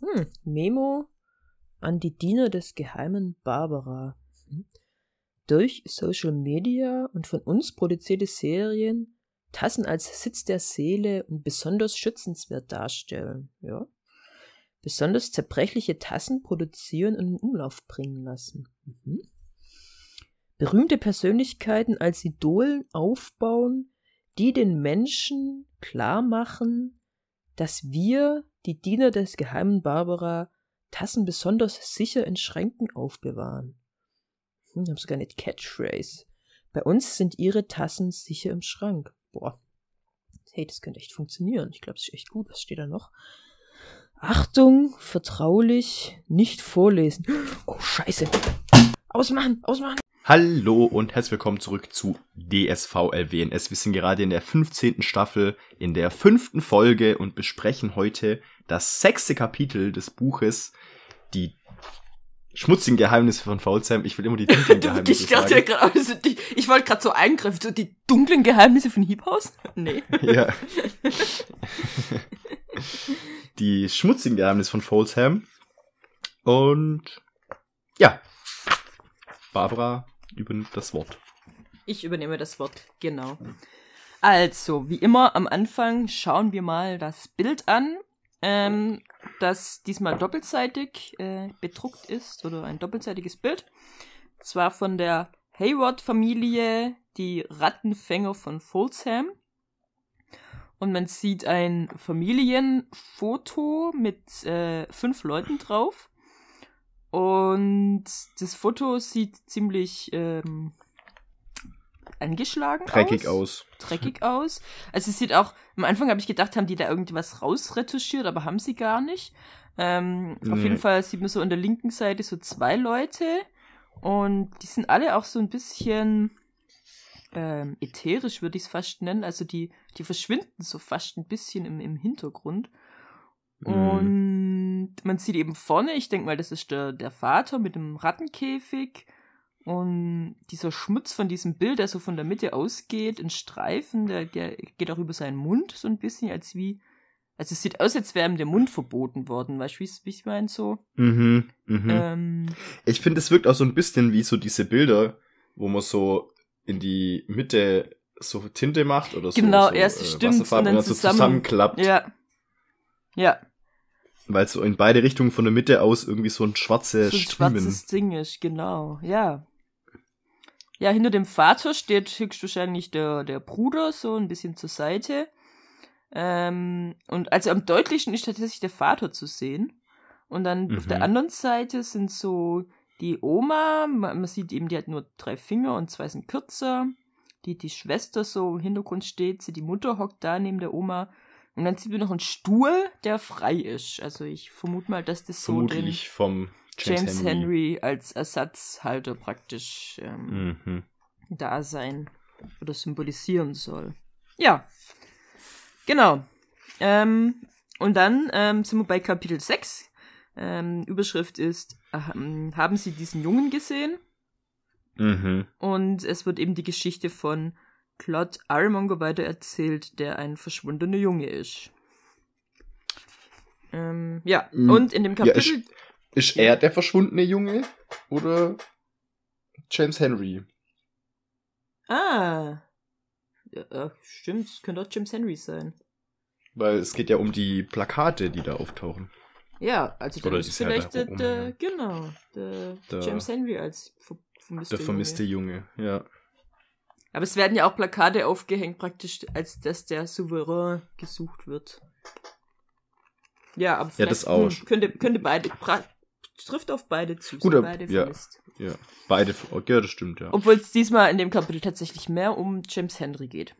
Hm, Memo an die Diener des geheimen Barbara. Hm. Durch Social Media und von uns produzierte Serien Tassen als Sitz der Seele und besonders schützenswert darstellen. Ja. Besonders zerbrechliche Tassen produzieren und in Umlauf bringen lassen. Mhm. Berühmte Persönlichkeiten als Idolen aufbauen, die den Menschen klar machen, dass wir, die Diener des geheimen Barbara, Tassen besonders sicher in Schränken aufbewahren. Hm, ich habe sogar eine Catchphrase. Bei uns sind ihre Tassen sicher im Schrank. Boah. Hey, das könnte echt funktionieren. Ich glaube, es ist echt gut. Was steht da noch? Achtung, vertraulich, nicht vorlesen. Oh, scheiße. Ausmachen, ausmachen. Hallo und herzlich willkommen zurück zu DSVLWNS. Wir sind gerade in der 15. Staffel, in der fünften Folge und besprechen heute das sechste Kapitel des Buches, die schmutzigen Geheimnisse von Faulsheim. Ich will immer die dunklen Geheimnisse ich sagen. Grad, also die, ich wollte gerade so eingreifen, so die dunklen Geheimnisse von Hiebhaus? Nee. Ja. die schmutzigen Geheimnisse von Folsham. Und ja, Barbara übernimmt das Wort. Ich übernehme das Wort, genau. Also, wie immer am Anfang schauen wir mal das Bild an, ähm, das diesmal doppelseitig äh, bedruckt ist oder ein doppelseitiges Bild. Zwar von der Hayward-Familie, die Rattenfänger von Folsham. Und man sieht ein Familienfoto mit äh, fünf Leuten drauf. Und das Foto sieht ziemlich ähm, angeschlagen Dreckig aus. aus. Dreckig aus. Also es sieht auch, am Anfang habe ich gedacht, haben die da irgendwas rausretuschiert, aber haben sie gar nicht. Ähm, nee. Auf jeden Fall sieht man so an der linken Seite so zwei Leute und die sind alle auch so ein bisschen ähm, ätherisch, würde ich es fast nennen. Also die, die verschwinden so fast ein bisschen im, im Hintergrund. Mhm. Und man sieht eben vorne, ich denke mal, das ist der, der Vater mit dem Rattenkäfig. Und dieser Schmutz von diesem Bild, der so von der Mitte ausgeht, in Streifen, der, der geht auch über seinen Mund so ein bisschen, als wie. Also es sieht aus, als wäre ihm der Mund verboten worden, weißt du, wie ich meine so? Mhm, mhm. Ähm, ich finde, es wirkt auch so ein bisschen wie so diese Bilder, wo man so in die Mitte so Tinte macht oder so. Genau, so, erst äh, stimmt und dann so zusammenklappt. Ja. Ja. Weil so in beide Richtungen von der Mitte aus irgendwie so ein schwarzes so ein schwarzes Ding ist, genau, ja. Ja, hinter dem Vater steht höchstwahrscheinlich der, der Bruder, so ein bisschen zur Seite. Ähm, und also am deutlichsten ist tatsächlich der Vater zu sehen. Und dann mhm. auf der mhm. anderen Seite sind so die Oma, man, sieht eben, die hat nur drei Finger und zwei sind kürzer. Die, die Schwester so im Hintergrund steht, sie, die Mutter hockt da neben der Oma. Und dann sieht man noch einen Stuhl, der frei ist. Also ich vermute mal, dass das so den vom James, James Henry. Henry. als Ersatzhalter praktisch ähm, mhm. da sein oder symbolisieren soll. Ja, genau. Ähm, und dann ähm, sind wir bei Kapitel 6. Ähm, Überschrift ist, ähm, haben Sie diesen Jungen gesehen? Mhm. Und es wird eben die Geschichte von Claude Ironmonger weitererzählt, der ein verschwundener Junge ist. Ähm, ja, mhm. und in dem Kapitel. Ja, ist, ist er der verschwundene Junge oder James Henry? Ah. Ja, äh, stimmt, es könnte auch James Henry sein. Weil es geht ja um die Plakate, die da auftauchen. Ja, also dann ist vielleicht der, der, genau, der, der, James Henry als ver vermisste Der vermisste Junge. Junge, ja. Aber es werden ja auch Plakate aufgehängt, praktisch, als dass der Souverän gesucht wird. Ja, aber ja, das auch. Hm, könnte, könnte beide, trifft auf beide zu. Gut, beide ja, vermisst. Ja, beide, ja, das stimmt, ja. Obwohl es diesmal in dem Kapitel tatsächlich mehr um James Henry geht.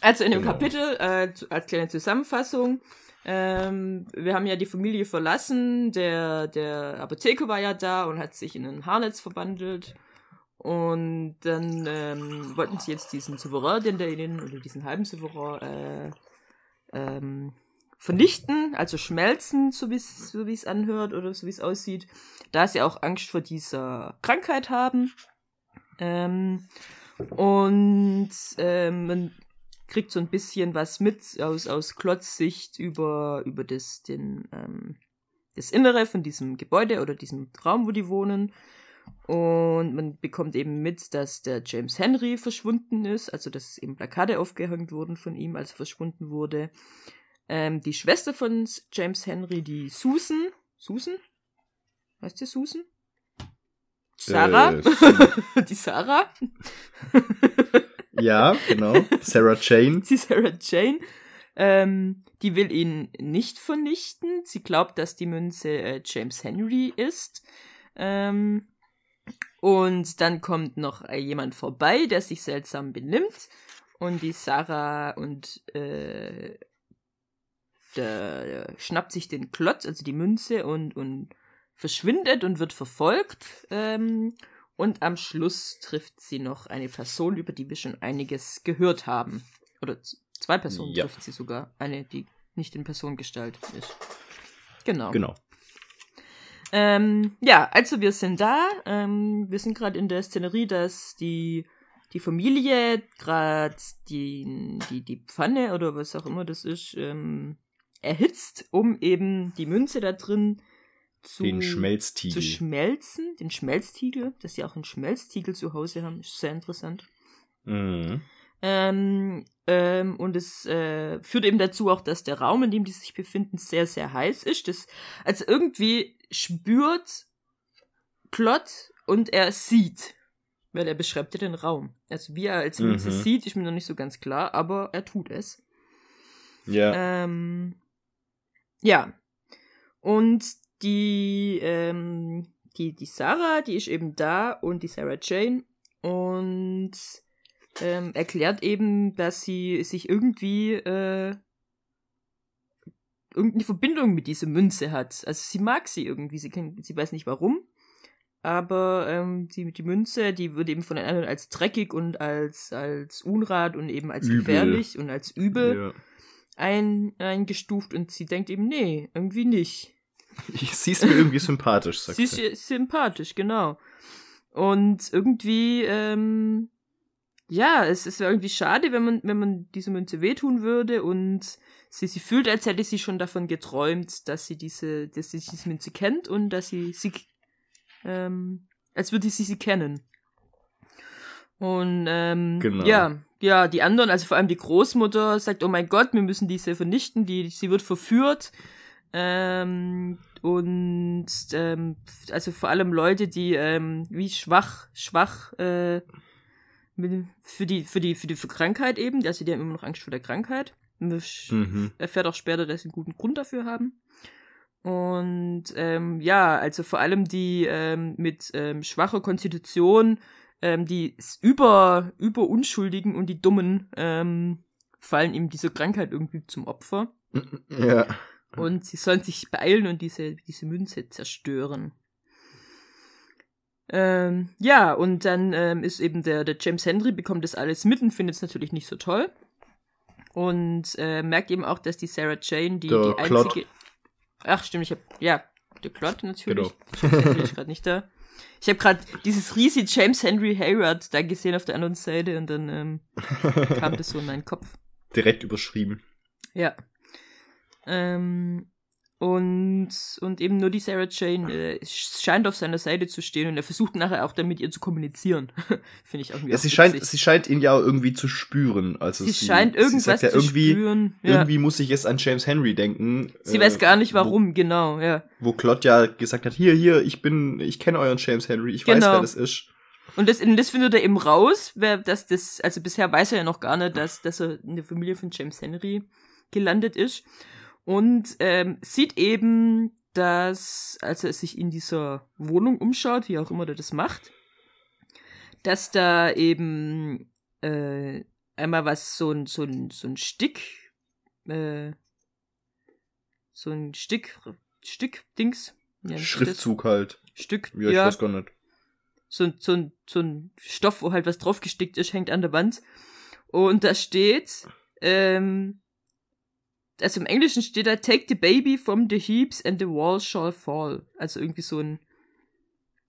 Also in dem genau. Kapitel, äh, als kleine Zusammenfassung, ähm, wir haben ja die Familie verlassen, der, der Apotheker war ja da und hat sich in ein Haarnetz verwandelt. Und dann ähm, wollten sie jetzt diesen Souverän, den der ihnen, oder diesen halben Souverän, äh, ähm, vernichten, also schmelzen, so wie so es anhört oder so wie es aussieht, da sie auch Angst vor dieser Krankheit haben. Ähm, und ähm, man kriegt so ein bisschen was mit aus, aus Klotzsicht über, über das, den, ähm, das Innere von diesem Gebäude oder diesem Raum, wo die wohnen. Und man bekommt eben mit, dass der James Henry verschwunden ist, also dass eben Plakate aufgehängt wurden von ihm, als er verschwunden wurde. Ähm, die Schwester von James Henry, die Susan, Susan? Heißt sie Susan? Sarah? Äh, die Sarah? ja, genau. Sarah Jane. Die Sarah Jane. Ähm, die will ihn nicht vernichten. Sie glaubt, dass die Münze äh, James Henry ist. Ähm, und dann kommt noch äh, jemand vorbei, der sich seltsam benimmt. Und die Sarah und äh, der, schnappt sich den Klotz, also die Münze, und, und verschwindet und wird verfolgt. Ähm, und am Schluss trifft sie noch eine Person, über die wir schon einiges gehört haben. Oder zwei Personen ja. trifft sie sogar. Eine, die nicht in Personengestalt ist. Genau. Genau. Ähm, ja, also wir sind da. Ähm, wir sind gerade in der Szenerie, dass die, die Familie gerade die, die, die Pfanne oder was auch immer das ist, ähm, erhitzt, um eben die Münze da drin zu, den Schmelztiegel. zu schmelzen. Den Schmelztiegel, dass sie auch einen Schmelztiegel zu Hause haben, ist sehr interessant. Mhm. Ähm, ähm, und es äh, führt eben dazu auch, dass der Raum, in dem die sich befinden, sehr, sehr heiß ist. Das, also irgendwie spürt Plot und er sieht, weil er beschreibt ja den Raum. Also wie er als mhm. sieht, ist mir noch nicht so ganz klar, aber er tut es. Ja. Ähm, ja. Und die, ähm, die, die Sarah, die ist eben da und die Sarah Jane und ähm, erklärt eben, dass sie sich irgendwie äh, irgendeine Verbindung mit dieser Münze hat. Also sie mag sie irgendwie, sie, kennt, sie weiß nicht warum. Aber ähm, die, die Münze, die wird eben von den anderen als dreckig und als, als Unrat und eben als übel. gefährlich und als übel ja. ein, eingestuft. Und sie denkt eben, nee, irgendwie nicht. Sie ist mir irgendwie sympathisch, sagt sie. Sie ist sympathisch, genau. Und irgendwie, ähm, ja, es ist irgendwie schade, wenn man, wenn man diese Münze wehtun würde und sie, sie fühlt, als hätte sie schon davon geträumt, dass sie diese, dass sie diese Münze kennt und dass sie sie, ähm, als würde sie sie kennen. Und ähm, genau. ja, ja, die anderen, also vor allem die Großmutter, sagt, oh mein Gott, wir müssen diese vernichten, die, sie wird verführt. Ähm, und ähm, also vor allem Leute, die ähm, wie schwach, schwach äh, für die, für die, für die für Krankheit eben, also die haben immer noch Angst vor der Krankheit. Mhm. Erfährt auch später, dass sie einen guten Grund dafür haben. Und ähm, ja, also vor allem die ähm, mit ähm, schwacher Konstitution, ähm, die über, über Unschuldigen und die Dummen ähm, fallen ihm diese Krankheit irgendwie zum Opfer. Ja. Und sie sollen sich beeilen und diese, diese Münze zerstören. Ähm, ja, und dann ähm, ist eben der, der James Henry bekommt das alles mit und findet es natürlich nicht so toll. Und äh, merkt eben auch, dass die Sarah Jane die, die einzige. Klott. Ach, stimmt, ich hab. Ja, der Klott natürlich. Genau. James Henry ist gerade nicht da. Ich habe gerade dieses riesige James Henry Hayward da gesehen auf der anderen Seite und dann ähm, kam das so in meinen Kopf. Direkt überschrieben. Ja. Ähm, und, und eben nur die Sarah Jane äh, scheint auf seiner Seite zu stehen und er versucht nachher auch dann mit ihr zu kommunizieren. Finde ich irgendwie. Ja, sie scheint, sie scheint ihn ja auch irgendwie zu spüren. Also sie, sie scheint irgendwas sie ja, zu irgendwie, spüren. Ja. Irgendwie muss ich jetzt an James Henry denken. Sie äh, weiß gar nicht warum, wo, genau, ja. Wo Claude ja gesagt hat, hier, hier, ich bin, ich kenne euren James Henry, ich genau. weiß, wer das ist. Und das, das findet er eben raus, wer, dass das, also bisher weiß er ja noch gar nicht, dass, dass er in der Familie von James Henry gelandet ist und ähm, sieht eben, dass, als er sich in dieser Wohnung umschaut, wie auch immer der das macht, dass da eben äh, einmal was, so ein, so ein, so ein Stick, äh, so ein Stick, Stück-Dings. Ja, Schriftzug halt. Stück, ja. Ich weiß gar nicht. So, so, ein, so ein Stoff, wo halt was draufgestickt ist, hängt an der Wand. Und da steht, ähm, also im Englischen steht da, take the baby from the heaps and the wall shall fall. Also irgendwie so ein,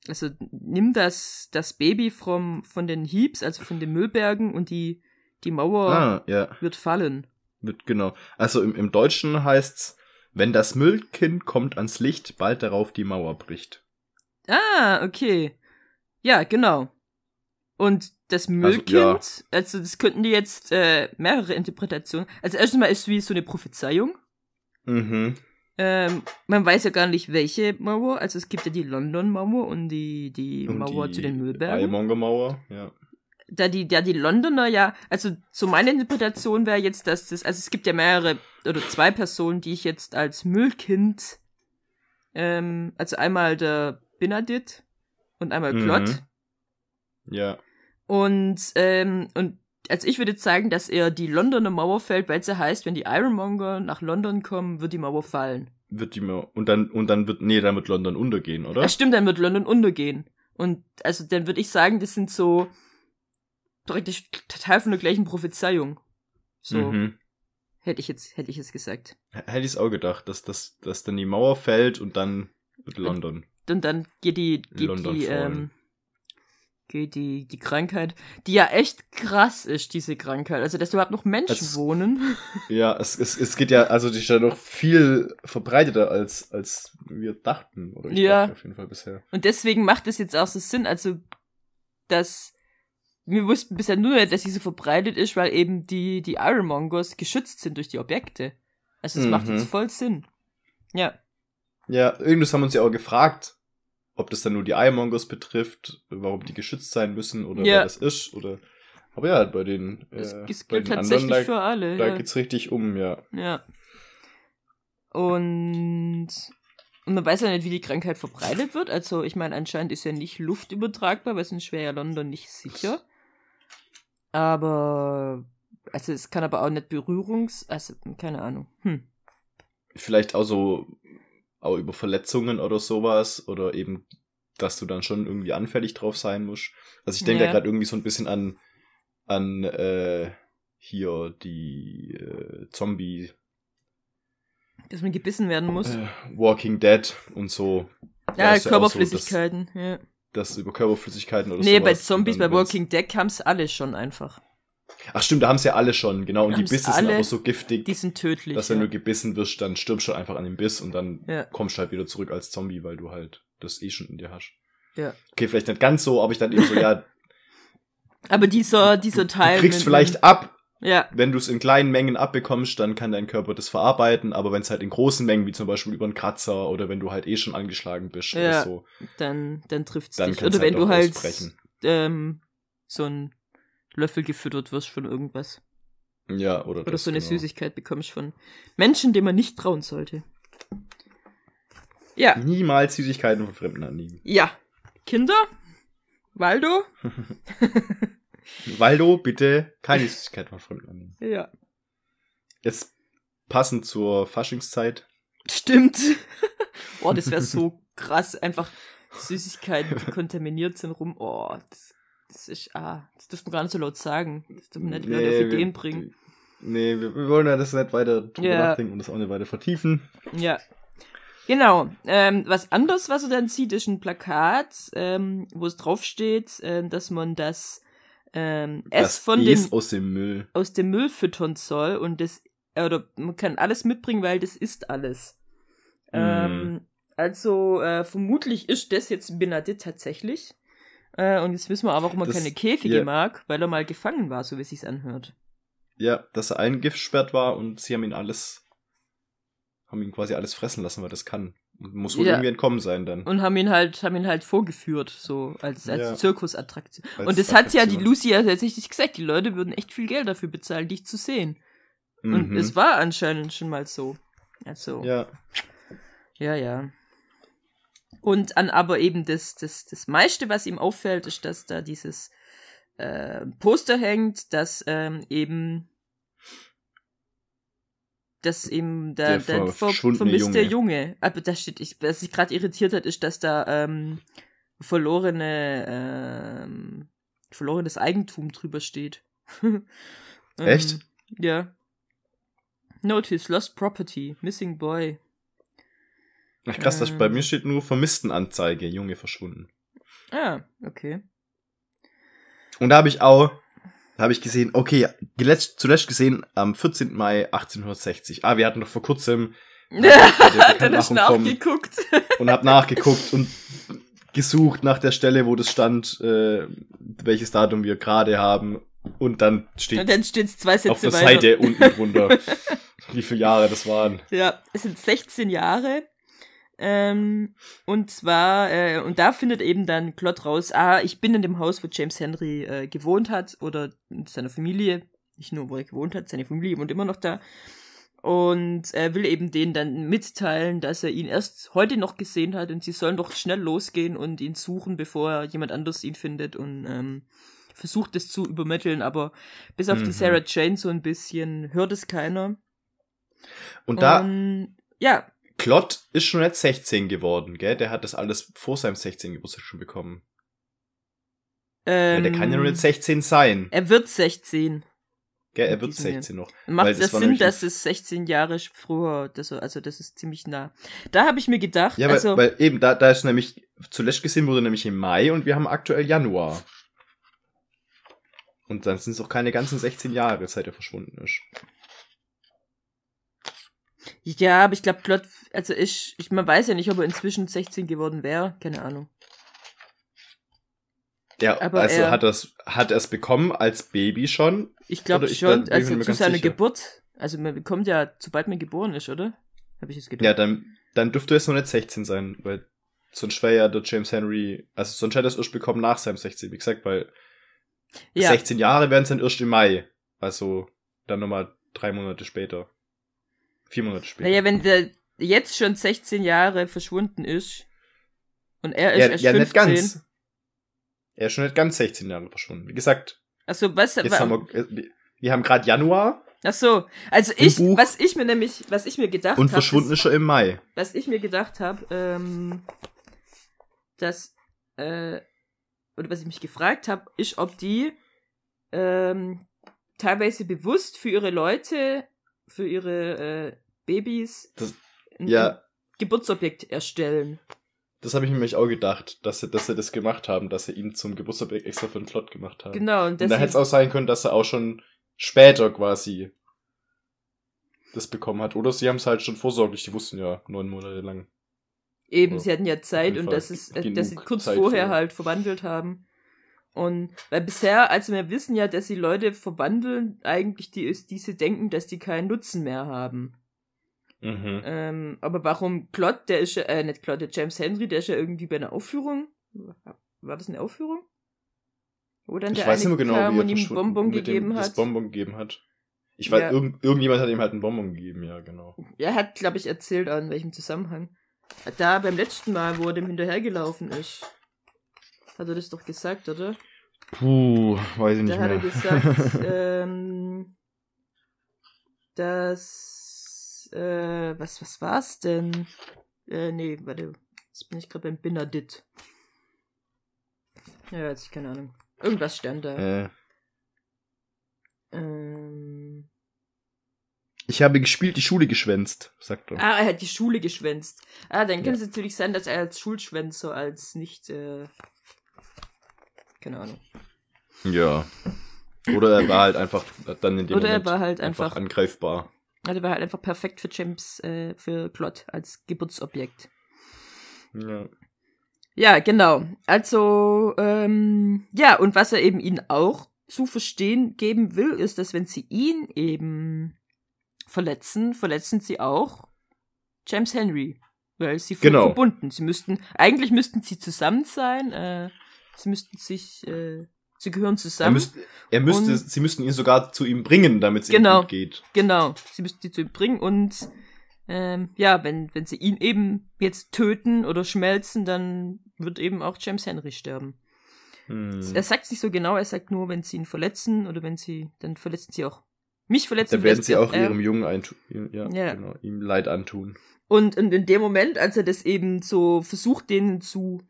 also nimm das, das Baby vom, von den Heaps, also von den Müllbergen und die, die Mauer ah, ja. wird fallen. Wird, genau. Also im, im Deutschen heißt's, Wenn das Müllkind kommt ans Licht, bald darauf die Mauer bricht. Ah, okay. Ja, genau. Und das Müllkind, also, ja. also das könnten die jetzt äh, mehrere Interpretationen. Also erstens mal ist es wie so eine Prophezeiung. Mhm. Ähm, man weiß ja gar nicht, welche Mauer. Also es gibt ja die London-Mauer und die, die und Mauer die zu den Müllbergen. Eiermonger-Mauer, ja. Da die, da die Londoner ja, also so meine Interpretation wäre jetzt, dass das, also es gibt ja mehrere oder zwei Personen, die ich jetzt als Müllkind, ähm, also einmal der Benedikt und einmal Klott. Mhm. Ja. Und, ähm, und also ich würde zeigen, dass er die Londoner Mauer fällt, weil es ja heißt, wenn die Ironmonger nach London kommen, wird die Mauer fallen. Wird die Mauer, und dann, und dann wird, nee, dann wird London untergehen, oder? Ja, stimmt, dann wird London untergehen. Und, also, dann würde ich sagen, das sind so, praktisch total von der gleichen Prophezeiung. So. Mhm. Hätte ich jetzt, hätte ich es gesagt. Hätte ich es auch gedacht, dass, dass, dass dann die Mauer fällt und dann wird London. Und, und dann geht die, geht London die, ähm, geht die, die Krankheit, die ja echt krass ist, diese Krankheit. Also, dass überhaupt noch Menschen es, wohnen. Ja, es, es, es geht ja, also die ist ja noch viel verbreiteter als, als wir dachten, oder ich ja. auf jeden Fall bisher. Und deswegen macht es jetzt auch so Sinn, also, dass wir wussten bisher nur, dass sie so verbreitet ist, weil eben die, die Ironmongers geschützt sind durch die Objekte. Also, es mhm. macht jetzt voll Sinn. Ja. Ja, irgendwas haben wir uns ja auch gefragt, ob das dann nur die Ironmongers betrifft, warum die geschützt sein müssen oder ja. wer das ist oder. Aber ja, bei den, äh, es, es bei den tatsächlich anderen, für alle. Da ja. geht's richtig um, ja. Ja. Und, und man weiß ja nicht, wie die Krankheit verbreitet wird. Also, ich meine, anscheinend ist ja nicht luftübertragbar, weil sonst wäre ja London nicht sicher. Aber, also es kann aber auch nicht Berührungs-, also, keine Ahnung. Hm. Vielleicht auch so auch über Verletzungen oder sowas oder eben, dass du dann schon irgendwie anfällig drauf sein musst. Also ich denke ja. da gerade irgendwie so ein bisschen an, an äh, hier die äh, Zombie. Dass man gebissen werden muss. Äh, Walking Dead und so. Ja, Körperflüssigkeiten, so, dass, ja. Das über Körperflüssigkeiten oder so. Nee, bei Zombies, bei Walking Dead kam es alle schon einfach. Ach stimmt, da haben sie ja alle schon, genau. Und die Bisse sind aber so giftig. Die sind tödlich. Dass wenn ja. du gebissen wirst, dann stirbst du einfach an dem Biss und dann ja. kommst du halt wieder zurück als Zombie, weil du halt das eh schon in dir hast. Ja. Okay, vielleicht nicht ganz so, aber ich dann eben so, ja. aber dieser, dieser Teil. Du kriegst vielleicht ab. Ja. Wenn du es in kleinen Mengen abbekommst, dann kann dein Körper das verarbeiten, aber wenn es halt in großen Mengen, wie zum Beispiel über einen Kratzer oder wenn du halt eh schon angeschlagen bist ja, oder so. Dann, dann trifft es dich. Oder halt wenn du halt ähm, so ein Löffel gefüttert wirst von irgendwas. Ja, oder Oder so eine genau. Süßigkeit bekommst von Menschen, denen man nicht trauen sollte. Ja. Niemals Süßigkeiten von Fremden annehmen. Ja. Kinder? Waldo? Waldo, bitte keine Süßigkeiten von Fremden annehmen. Ja. Jetzt passend zur Faschingszeit. Stimmt. Boah, das wäre so krass. Einfach Süßigkeiten, die kontaminiert sind, rum. Oh, das das ist, ah, das dürfen wir gar nicht so laut sagen. Das dürfen wir nicht nee, auf Ideen bringen. Nee, wir, wir, wollen ja das nicht weiter drüber ja. nachdenken und das auch nicht weiter vertiefen. Ja. Genau. Ähm, was anderes, was er dann sieht, ist ein Plakat, ähm, wo es draufsteht, äh, dass man das ähm, das von dem aus dem Müll aus dem Müll füttern soll und das äh, oder man kann alles mitbringen, weil das ist alles. Mm. Ähm, also äh, vermutlich ist das jetzt Benedikt tatsächlich. Äh, und jetzt wissen wir auch, warum er das, keine Käfige ja. mag, weil er mal gefangen war, so wie es sich anhört. Ja, dass er eingesperrt war und sie haben ihn alles, haben ihn quasi alles fressen lassen, weil das kann. Muss wohl ja. irgendwie entkommen sein dann. Und haben ihn halt, haben ihn halt vorgeführt, so als, als ja. Zirkusattraktion. Als und das hat ja die Lucy ja tatsächlich gesagt, die Leute würden echt viel Geld dafür bezahlen, dich zu sehen. Mhm. Und es war anscheinend schon mal so. Also. Ja. Ja, ja. Und an aber eben das, das, das meiste, was ihm auffällt, ist, dass da dieses äh, Poster hängt, dass ähm, eben dass eben der, der, der ver vermisste Junge. Junge. Aber da steht, ich, was sich gerade irritiert hat, ist, dass da ähm, verlorene ähm, verlorenes Eigentum drüber steht. Echt? Ähm, ja. Notice, lost property, missing boy. Ach krass, das, bei mir steht nur Vermisstenanzeige, Junge verschwunden. Ah, okay. Und da habe ich auch, da habe ich gesehen, okay, zuletzt gesehen am 14. Mai 1860. Ah, wir hatten doch vor kurzem hat er das nachgeguckt. und hab nachgeguckt und gesucht nach der Stelle, wo das stand, äh, welches Datum wir gerade haben. Und dann steht und dann steht's zwei Sätze auf der weiter. Seite unten drunter, wie viele Jahre das waren. Ja, es sind 16 Jahre. Ähm, und zwar, äh, und da findet eben dann Klott raus, ah, ich bin in dem Haus, wo James Henry äh, gewohnt hat, oder mit seiner Familie, nicht nur, wo er gewohnt hat, seine Familie wohnt immer noch da. Und er will eben denen dann mitteilen, dass er ihn erst heute noch gesehen hat und sie sollen doch schnell losgehen und ihn suchen, bevor jemand anders ihn findet und ähm, versucht es zu übermitteln, aber bis auf Mhm. die Sarah Jane so ein bisschen hört es keiner. Und da, Und, ja, Klott ist schon jetzt 16 geworden, gell? Der hat das alles vor seinem 16. Geburtstag schon bekommen. ähm, ja, der kann ja nur jetzt 16 sein. Er wird 16. Gell? Er wird diesem 16 noch. Macht das war Sinn, dass es 16 Jahre früher, das, also das ist ziemlich nah. Da habe ich mir gedacht, Ja, also, weil, weil eben, da, da ist nämlich, zuletzt gesehen wurde nämlich im Mai und wir haben aktuell Januar. Und dann sind es auch keine ganzen 16 Jahre, seit er verschwunden ist. Ja, aber ich glaube, Klott, also ich, ich, man weiß ja nicht, ob er inzwischen 16 geworden wäre, keine Ahnung. Ja, Aber also er- hat er's, hat er es bekommen als Baby schon? Ich glaube ich schon, mir also zu seiner sicher. Geburt, also man bekommt ja, sobald man geboren ist, oder? Habe ich es gedacht. Ja, dann, dann dürfte es noch nicht 16 sein, weil sonst wäre ja der James Henry, also sonst hätte er es erst bekommen nach seinem 16, wie gesagt, weil ja. 16 Jahre wären es dann erst im Mai. Also dann nochmal drei Monate später. Vier Monate später. Naja, wenn der jetzt schon 16 Jahre verschwunden ist und er ist ja, erst ja 15. nicht ganz. Er ist schon nicht ganz 16 Jahre verschwunden. Wie gesagt, Achso, was? jetzt haben wir, äh, wir haben gerade Januar Ach so, also ich, Buch. was ich mir nämlich, was ich mir gedacht und habe, verschwunden ist schon im Mai. was ich mir gedacht habe, ähm, dass, äh, oder was ich mich gefragt habe, ist, ob die ähm, teilweise bewusst für ihre Leute, für ihre äh, Babys Das- ein, Ja, ein Geburtsobjekt erstellen. das habe ich mir nämlich auch gedacht, dass sie, dass sie das gemacht haben, dass sie ihn zum Geburtstag extra für den Plot gemacht haben. Genau, und Und da hätte es auch sein können, dass er auch schon später quasi das bekommen hat. Oder sie haben es halt schon vorsorglich, die wussten ja neun Monate lang. eben, Ja, sie hatten ja Zeit und dass, es, äh, dass sie kurz Zeit vorher für- halt verwandelt haben. Und weil bisher, also wir wissen ja, dass die Leute verwandeln, eigentlich die ist, diese denken, dass die keinen Nutzen mehr haben. Mhm. Ähm, aber warum Klott, der ist ja, äh, nicht Klott, der James Henry, der ist ja irgendwie bei einer Aufführung. War das eine Aufführung? Wo dann Ich der weiß nicht eine mehr genau, kam wie er ihm Bonbon gegeben hat. Bonbon gegeben hat. Ich weiß, Ja. irgend, irgendjemand hat ihm halt einen Bonbon gegeben, ja, genau. Er hat, glaube ich, erzählt, in welchem Zusammenhang. Da beim letzten Mal, wo er dem hinterhergelaufen ist. Hat er das doch gesagt, oder? Puh, weiß ich nicht Da hat er mehr. gesagt, ähm, dass, äh, was, was war's denn? Äh, nee, warte, jetzt bin ich gerade beim Benedikt. Ja, jetzt keine Ahnung. Irgendwas stand da. äh, Ähm, ich habe gespielt, die Schule geschwänzt, sagt er. ah, er hat die Schule geschwänzt. Ah, dann kann Ja. es natürlich sein, dass er als Schulschwänzer, als nicht, äh, keine Ahnung. Ja. Oder er war halt einfach dann in dem Oder er Moment war halt einfach, angreifbar. also er war halt einfach perfekt für James, äh, für Klott als Geburtsobjekt. Ja. Ja, genau. Also, ähm, ja, und was er eben ihnen auch zu verstehen geben will, ist, dass wenn sie ihn eben verletzen, verletzen sie auch James Henry. Weil sie Genau. verbunden. Sie müssten, eigentlich müssten sie zusammen sein, äh, sie müssten sich, äh, sie gehören Er, zusammen. müsst, er müsste, Und- sie müssten ihn sogar zu ihm bringen, damit es Genau. ihm gut geht. Genau, sie müssten die zu ihm bringen und ähm, ja, wenn, wenn sie ihn eben jetzt töten oder schmelzen, dann wird eben auch James Henry sterben. Hm. Er sagt es nicht so genau, er sagt nur, wenn sie ihn verletzen oder wenn sie, dann verletzen sie auch mich verletzen. Dann werden sie auch er. ihrem Jungen eintun, ja, Ja. Genau, ihm Leid antun. Und in, in dem Moment, als er das eben so versucht, denen zu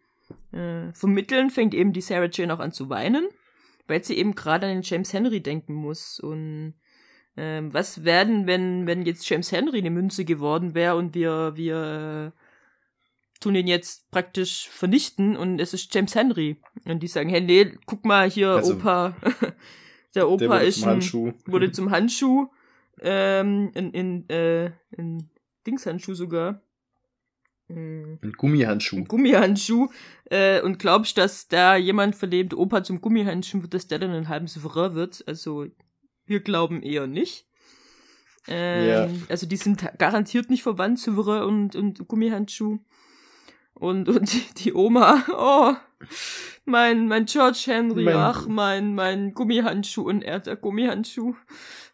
äh, vermitteln, fängt eben die Sarah Jane auch an zu weinen, weil sie eben gerade an den James Henry denken muss. Und ähm, was werden, wenn, wenn jetzt James Henry eine Münze geworden wäre und wir, wir äh, tun ihn jetzt praktisch vernichten und es ist James Henry. Und die sagen, hey, nee, guck mal hier, Also, Opa. Der Der Opa wurde ist zum ein, Handschuh. wurde zum Handschuh ähm, in, in, äh, in Dingshandschuh sogar. Hm, Ein Gummihandschuh. Ein Gummihandschuh. Äh, und glaubst, dass da jemand verlebt, Opa zum Gummihandschuh wird, dass der dann einen halben Souverän wird? Also, wir glauben eher nicht. Ähm, Ja. Also, die sind garantiert nicht verwandt, Souverän und, und Gummihandschuh. Und, und die, die Oma, oh, mein, mein George Henry, Mein- ach, mein, mein Gummihandschuh und er, der Gummihandschuh,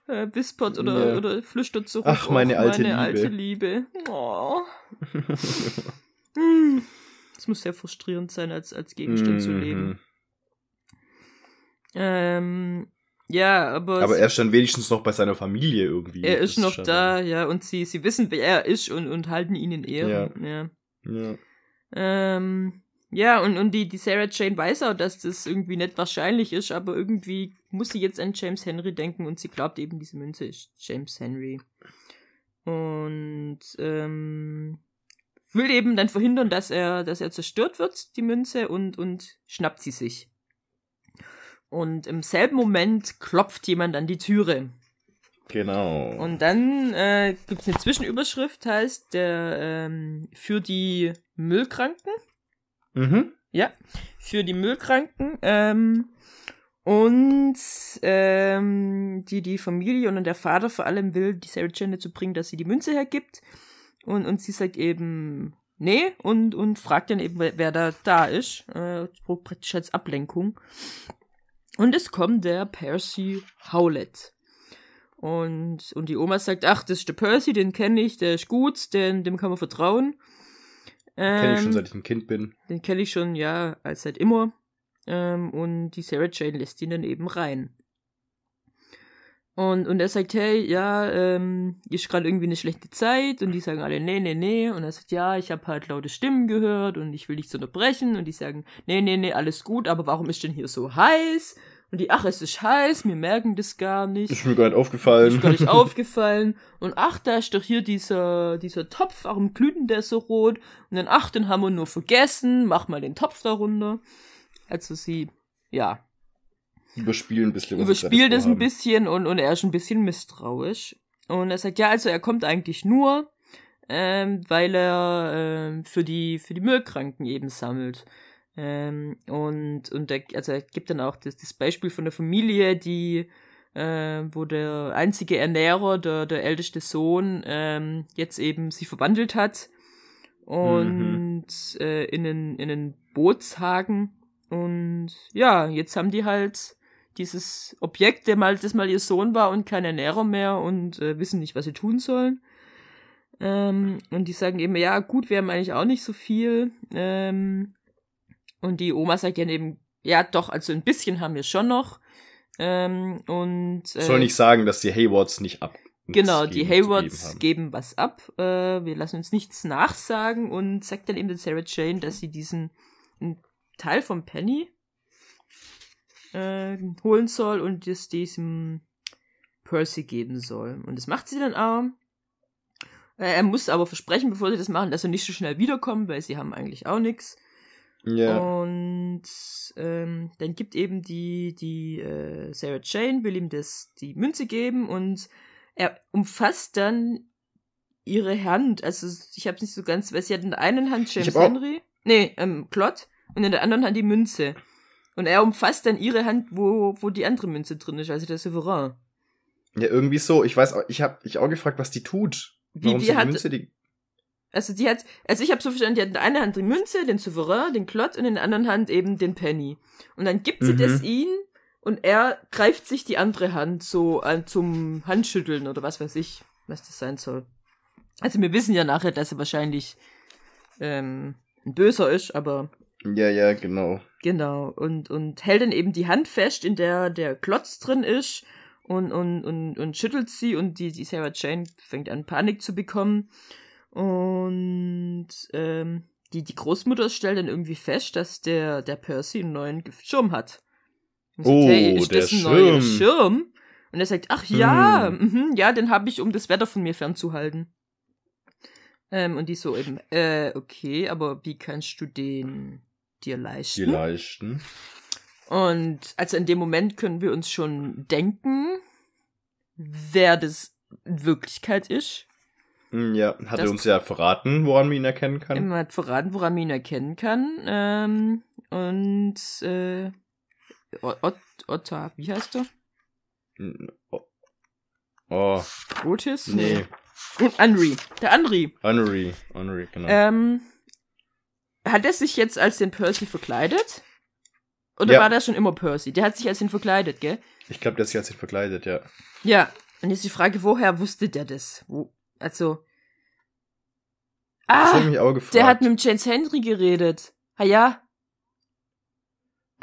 äh, wispert oder, Ja. oder flüstert zurück. Ach, meine alte meine Liebe. alte Liebe. Oh. Hm. Das muss sehr frustrierend sein, als, als Gegenstand zu leben. Mhm. Ähm, ja, aber, Aber er ist dann wenigstens noch bei seiner Familie irgendwie. er ist noch da, ja, und sie, sie wissen, wer er ist und, und halten ihn in Ehren. Ja. Ja. Ähm, ja, und, und die, die Sarah Jane weiß auch, dass das irgendwie nicht wahrscheinlich ist, aber irgendwie muss sie jetzt an James Henry denken und sie glaubt eben, diese Münze ist James Henry. Und ähm, will eben dann verhindern, dass er, dass er zerstört wird, die Münze, und, und schnappt sie sich. Und im selben Moment klopft jemand an die Türe. Genau. Und dann äh, gibt es eine Zwischenüberschrift, heißt der ähm, für die Müllkranken. Mhm. Ja, für die Müllkranken. Ähm, und ähm, die, die Familie und der Vater vor allem will die Sarah Jane dazu bringen, dass sie die Münze hergibt. Und, und sie sagt eben nee und, und fragt dann eben, wer, da da ist. Äh, praktisch als Ablenkung. Und es kommt der Percy Howlett. Und, und die Oma sagt, ach, das ist der Percy, den kenne ich, der ist gut, den, dem kann man vertrauen. Kenne ich schon Ähm, seit ich ein Kind bin. den kenne ich schon, ja, als seit immer. Ähm, und die Sarah Jane lässt ihn dann eben rein. Und, und er sagt, hey, ja, ähm, ist gerade irgendwie eine schlechte Zeit. Und die sagen alle, nee, nee, nee. Und er sagt, ja, ich habe halt laute Stimmen gehört und ich will nichts unterbrechen. Und die sagen, nee, nee, nee, alles gut, aber warum ist denn hier so heiß? Und die, ach, es ist heiß, wir merken das gar nicht. Ist mir gerade aufgefallen. Ist gar nicht aufgefallen. Und ach, da ist doch hier dieser, dieser Topf, warum glüht denn der so rot? Und dann, ach, den haben wir nur vergessen, mach mal den Topf darunter. Also sie, ja, Überspielen ein bisschen. überspielt gerade es ein bisschen und, und er ist ein bisschen misstrauisch. Und er sagt, ja, also er kommt eigentlich nur, ähm, weil er ähm, für die für die Müllkranken eben sammelt. Ähm, und und er, also er gibt dann auch das, das Beispiel von der Familie, die äh, wo der einzige Ernährer, der, der älteste Sohn, ähm, jetzt eben sich verwandelt hat und äh, in einen, in einen Bootshagen. Und ja, jetzt haben die halt dieses Objekt, der mal, das mal ihr Sohn war und kein Ernährer mehr und äh, wissen nicht, was sie tun sollen. Ähm, und die sagen eben, ja, gut, wir haben eigentlich auch nicht so viel. Ähm, und die Oma sagt dann eben, ja, doch, also ein bisschen haben wir schon noch. Ähm, und äh, Soll nicht sagen, dass die Haywards nicht ab. Genau, die Haywards geben was ab. Äh, wir lassen uns nichts nachsagen und sagt dann eben der Sarah Jane, dass sie diesen Teil vom Penny äh, holen soll und es diesem Percy geben soll. Und das macht sie dann auch. Äh, er muss aber versprechen, bevor sie das machen, dass er nicht so schnell wiederkommt, weil sie haben eigentlich auch nichts. Ja. Und ähm, dann gibt eben die, die äh, Sarah Jane, will ihm das, die Münze geben und er umfasst dann ihre Hand. Also ich habe nicht so ganz, weil sie hat in der einen Hand James Henry, nee, ähm, Klott und in der anderen Hand die Münze. Und er umfasst dann ihre Hand, wo, wo die andere Münze drin ist, also der Souverän. ja, irgendwie so. Ich weiß, auch- ich habe mich auch gefragt, was die tut. Wie- Warum die hat- Münze, die, Also die hat, also ich habe so verstanden, die hat in der einen Hand die Münze, den Souverän, den Klott und in der anderen Hand eben den Penny. Und dann gibt sie Mhm. das ihm und er greift sich die andere Hand so an zum Handschütteln oder was weiß ich, was das sein soll. Also wir wissen ja nachher, dass er wahrscheinlich ähm, ein Böser ist, aber ja, ja, genau. Genau, und, und hält dann eben die Hand fest, in der der Klotz drin ist und, und, und, und schüttelt sie und die, die Sarah Jane fängt an Panik zu bekommen. Und ähm, die, die Großmutter stellt dann irgendwie fest, dass der, der Percy einen neuen Schirm hat. Und sagt, Oh, hey, ist der das ein neuer Schirm. Schirm? Und er sagt, ach ja, Hm. mhm, ja, den habe ich, um das Wetter von mir fernzuhalten. Ähm, und die so eben, äh, okay, aber wie kannst du den dir leisten? Die Leichten. Und also in dem Moment können wir uns schon denken, wer das in Wirklichkeit ist. Hm, Ja, hat er uns ja verraten, woran man ihn erkennen kann. Er hat verraten, woran man ihn erkennen kann. Ähm, und äh, Ot Otta, wie heißt er? Oh, oh Otis? nee. Und Henry. Der Henry. Honorary. Honorary, genau. Ähm, hat er sich jetzt als den Percy verkleidet? Oder Ja. war das schon immer Percy? Der hat sich als ihn verkleidet, gell? Ich glaube, der ist jetzt verkleidet, ja. Ja. Und jetzt die Frage, woher wusste der das? Wo, also. Ah, habe ich mich auch gefragt. der hat mit dem James Henry geredet. Ah ja,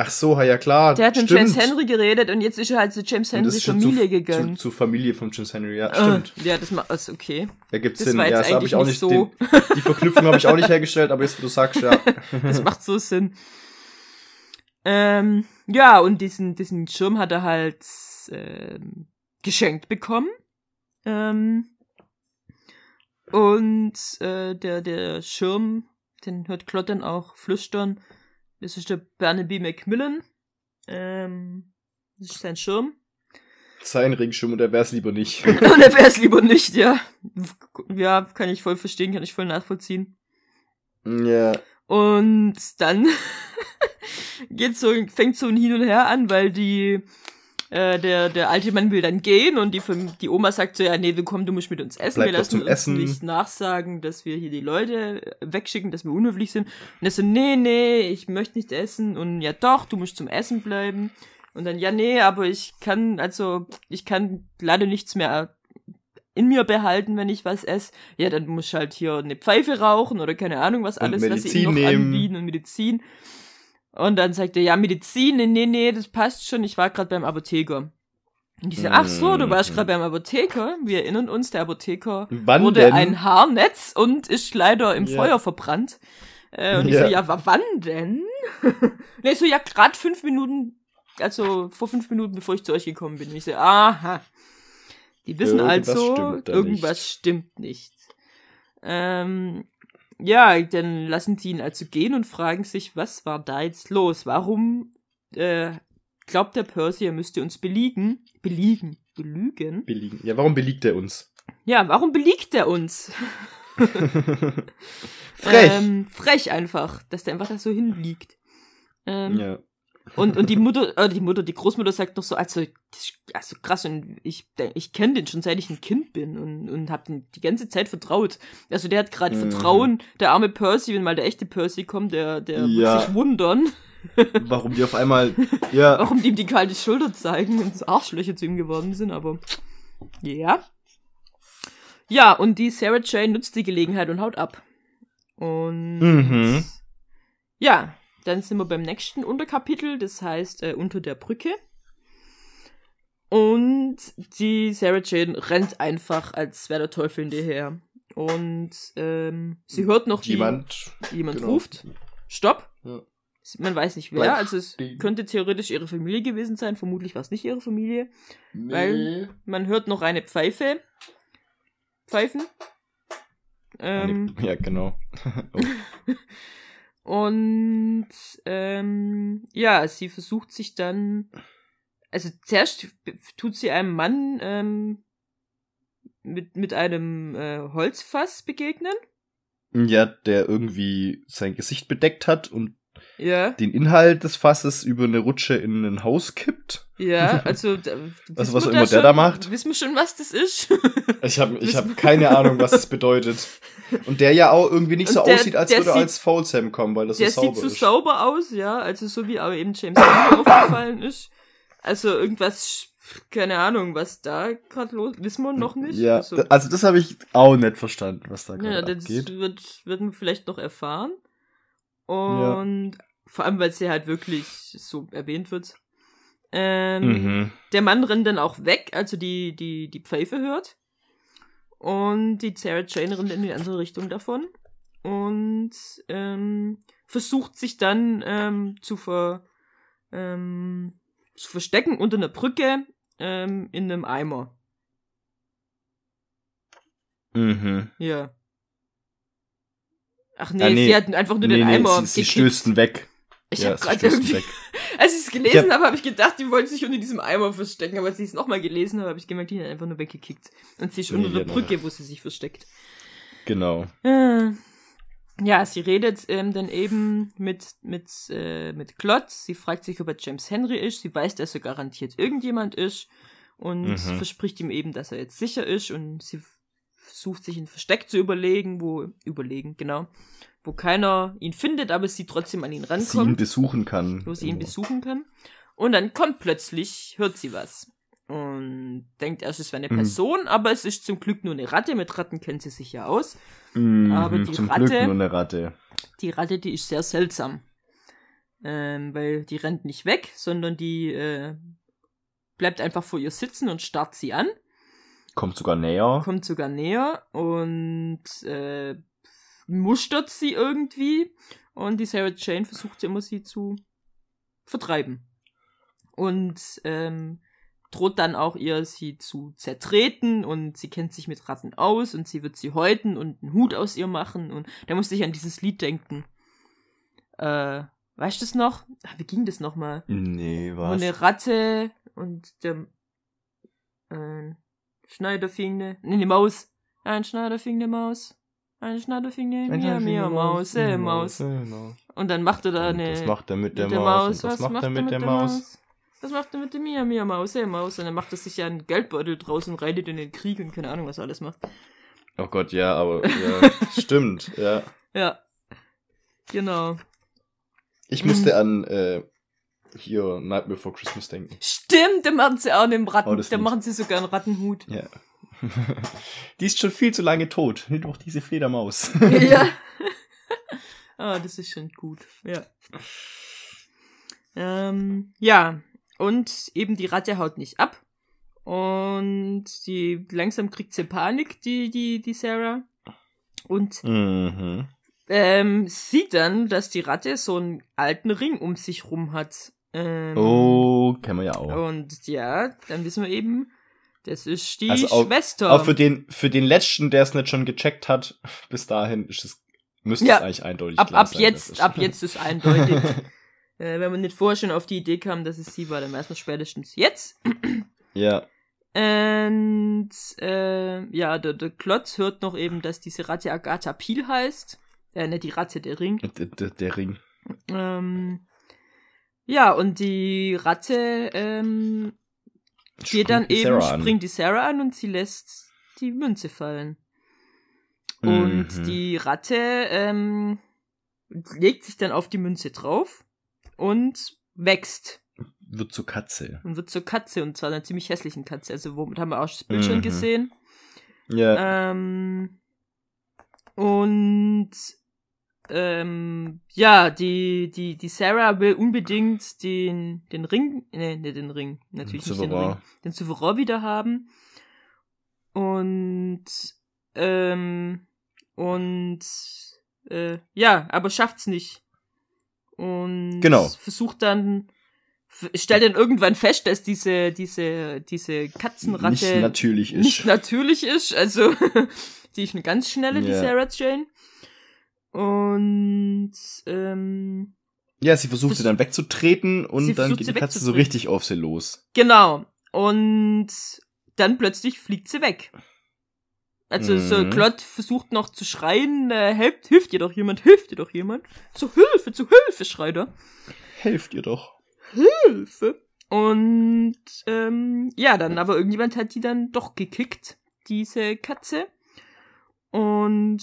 Ach so, ja klar. der hat mit stimmt. James Henry geredet und jetzt ist er halt zu James Henrys Familie zu, gegangen. Zu, zur Familie von James Henry, ja, Äh, stimmt. ja, das macht ist okay. Da gibt's das Sinn. Ja, das habe ich auch nicht. nicht Den, die Verknüpfung habe ich auch nicht hergestellt, aber jetzt, wo du sagst, ja. Das macht so Sinn. Ähm, ja, und diesen, diesen Schirm hat er halt ähm, geschenkt bekommen. Ähm, und äh, der, der Schirm, den hört Klottern auch flüstern. Das ist der Barnaby Macmillan. Ähm, das ist sein Schirm. Sein Regenschirm und er wär's lieber nicht. Und er wäre es lieber nicht, ja. Ja, kann ich voll verstehen, kann ich voll nachvollziehen. ja. Und dann geht so, fängt so ein Hin und Her an, weil die, äh, der, der alte Mann will dann gehen und die, die Oma sagt so, ja, nee, du komm, du musst mit uns essen. Bleib wir lassen zum uns Essen. nicht nachsagen, dass wir hier die Leute wegschicken, dass wir unhöflich sind. Und er so, nee, nee, ich möchte nicht essen. Und ja doch, du musst zum Essen bleiben. Und dann, ja, nee, aber ich kann, also, ich kann leider nichts mehr in mir behalten, wenn ich was esse. Ja, dann muss ich halt hier eine Pfeife rauchen oder keine Ahnung, was Und alles, was sie Medizin ihm noch nehmen. anbieten und Medizin. Und dann sagt er, ja, Medizin, nee, nee, nee, das passt schon, ich war gerade beim Apotheker. Und ich so, ach so, du warst gerade beim Apotheker. Wir erinnern uns, der Apotheker Wann wurde denn? ein Haarnetz und ist leider im Ja. Feuer verbrannt. Äh, und ich Ja. so, ja, wa- wann denn? nee, so, ja, gerade fünf Minuten, also vor fünf Minuten, bevor ich zu euch gekommen bin. Und ich so, aha. Die wissen Irgendwas also, stimmt irgendwas nicht. stimmt nicht. Ähm, ja, dann lassen die ihn also gehen und fragen sich, was war da jetzt los? Warum äh, glaubt der Percy, er müsste uns beliegen? Beliegen? Belügen? Beliegen. Ja, warum beliegt er uns? Ja, warum beliegt er uns? Frech. Ähm, frech einfach, dass der einfach da so hinliegt. Ähm, ja. Und, und die Mutter, äh, die Mutter, die Großmutter sagt noch so, also, also krass, und ich, ich kenne den schon seit ich ein Kind bin und, und hab den die ganze Zeit vertraut. Also der hat gerade Mhm. Vertrauen, der arme Percy, wenn mal der echte Percy kommt, der, der Ja. wird sich wundern, Warum die auf einmal. Ja. warum die ihm die kalte Schulter zeigen und Arschlöcher zu ihm geworden sind, aber ja. Ja, und die Sarah Jane nutzt die Gelegenheit und haut ab. Und Mhm. ja, dann sind wir beim nächsten Unterkapitel, das heißt äh, Unter der Brücke. Und die Sarah Jane rennt einfach, als wäre der Teufel hinterher. Und ähm, sie hört noch, wie Jemand. jemand genau. ruft. Stopp. Ja. Man weiß nicht wer, Bleib also es stehen. könnte theoretisch ihre Familie gewesen sein, vermutlich war es nicht ihre Familie. Nee. Weil- Man hört noch eine Pfeife. Pfeifen. Ähm, ja, genau. Und ähm, ja, sie versucht sich dann. Also zuerst tut sie einem Mann ähm, mit, mit einem äh, Holzfass begegnen. Ja, der irgendwie sein Gesicht bedeckt hat und Ja, den Inhalt des Fasses über eine Rutsche in ein Haus kippt. ja, also. da- Also was auch immer der schon, da macht. Wissen wir schon, was das ist? Ich habe ich hab keine Ahnung, was das bedeutet. Und der ja auch irgendwie nicht so Und der- aussieht, als der würde er sieht- als Folsam kommen, weil das Der so sieht sauber so ist. sauber aus, ja, also so wie auch eben James aufgefallen ist. Also irgendwas, keine Ahnung, was da gerade los, wissen wir noch nicht. Ja, also, also, das habe ich auch nicht verstanden, was da Ja, gerade das abgeht. wird, wird man vielleicht noch erfahren. Und vor allem, weil sie halt wirklich so erwähnt wird. Ähm, Mhm. Der Mann rennt dann auch weg, also die, die, die Pfeife hört. Und die Sarah Jane rennt in die andere Richtung davon. Und ähm, versucht sich dann ähm, zu, ver, ähm, zu verstecken unter einer Brücke ähm, in einem Eimer. Mhm. Ja. Ach nee, Ah, nee. sie hat einfach nur Nee, den nee, Eimer sie, sie stößt ihn weg. Ich ja, hab sie gerade irgendwie, weg. als ich es gelesen Ich habe, habe ich gedacht, die wollte sich unter diesem Eimer verstecken, aber als ich es nochmal gelesen habe, habe ich gemerkt, die hat einfach nur weggekickt. Und sie ist Nee, unter der Brücke, wo sie sich versteckt. Genau. Äh, Ja, sie redet ähm, dann eben mit, mit, äh, mit Klotz. Sie fragt sich, ob er James Henry ist. Sie weiß, dass er garantiert irgendjemand ist und Mhm. verspricht ihm eben, dass er jetzt sicher ist. Und sie versucht sich ein Versteck zu überlegen, wo, überlegen, genau, wo keiner ihn findet, aber sie trotzdem an ihn Sie ihn rankommt, besuchen kann. wo sie ihn Genau. besuchen kann. Und dann kommt plötzlich, hört sie was. Und denkt erst, es wäre eine Mhm. Person, aber es ist zum Glück nur eine Ratte. Mit Ratten kennt sie sich ja aus. Mhm, Aber die zum Ratte- Glück nur eine Ratte. die Ratte, die ist sehr seltsam. Ähm, weil die rennt nicht weg, sondern die äh, bleibt einfach vor ihr sitzen und starrt sie an, Kommt sogar näher. kommt sogar näher und äh, mustert sie irgendwie. Und die Sarah Jane versucht immer, sie zu vertreiben. Und ähm, droht dann auch ihr, sie zu zertreten und sie kennt sich mit Ratten aus und sie wird sie häuten und einen Hut aus ihr machen und da musste ich an dieses Lied denken. Äh, weißt du das noch? Ah, Wie ging das nochmal? Nee, was? eine Ratte und der äh, Schneider fing eine, nee, eine Maus. Ein Schneider fing eine Maus. Ein Schneider fing eine Mia, Mia, Maus, äh, Maus. Und dann macht er da eine, Was macht er mit der, mit der Maus? Was macht er mit der Maus? Was macht er mit der Mia, Mia, Maus, hey, Maus? Und dann macht er sich ja einen Geldbeutel draus und reitet in den Krieg und keine Ahnung, was er alles macht. Oh Gott, ja, aber ja, stimmt, ja. Ja. Genau. Ich Mhm. musste an äh, hier Night Before Christmas denken. Stimmt, da machen sie auch einen Ratten, Oh, da machen sie sogar einen Rattenhut. Ja. Die ist schon viel zu lange tot. Nimm doch diese Fledermaus. ja. ah, das ist schon gut. Ja. Ähm, ja. Und eben die Ratte haut nicht ab. Und die langsam kriegt sie Panik, die, die, die Sarah. Und mhm. ähm, sieht dann, dass die Ratte so einen alten Ring um sich rum hat. Ähm, Oh, kennen wir ja auch. Und ja, dann wissen wir eben, das ist die Also auch- Schwester. Auch für den, für den letzten, der es nicht schon gecheckt hat, bis dahin ist es, müsste Ja. es eigentlich eindeutig ab, ab sein, jetzt, es- ab jetzt ist eindeutig. äh, wenn man nicht vorher schon auf die Idee kam, dass es sie war, dann weiß man spätestens jetzt. Ja. Und äh, ja, der, der Klotz hört noch eben, dass diese Ratte Agatha Pil heißt. Äh, nicht die Ratte, der Ring. Der, der, der Ring. Ähm, ja, und die Ratte ähm, geht dann die eben, Sarah an. springt die Sarah an und sie lässt die Münze fallen. Und Mhm. die Ratte ähm, legt sich dann auf die Münze drauf und wächst Wird zur Katze. und wird zur Katze und zwar einer ziemlich hässlichen Katze. Also womit haben wir auch das Bild schon Mhm. gesehen. Ja. Ähm, und ähm, ja, die, die, die Sarah will unbedingt den, den Ring, nee, nicht den Ring, natürlich nicht den. Ring, den Souverän wieder haben. Und, ähm, und, äh, ja, aber schafft's nicht. Und Genau. versucht dann, stellt dann irgendwann fest, dass diese, diese, diese Katzenratte Nicht natürlich ist. nicht natürlich ist. Also, die ist eine ganz schnelle, die Ja. Sarah Jane. Und, ähm, ja, sie versucht Vers- sie dann wegzutreten und dann geht die Katze so richtig auf sie los. genau. Und dann plötzlich fliegt sie weg. Also, so, Mhm. Claude versucht noch zu schreien, äh, hilft, hilft dir doch jemand, hilft dir doch jemand. Zu Hilfe, zu Hilfe, schreit er. Helft ihr doch. Hilfe. Und ähm, ja, dann aber irgendjemand hat die dann doch gekickt, diese Katze. Und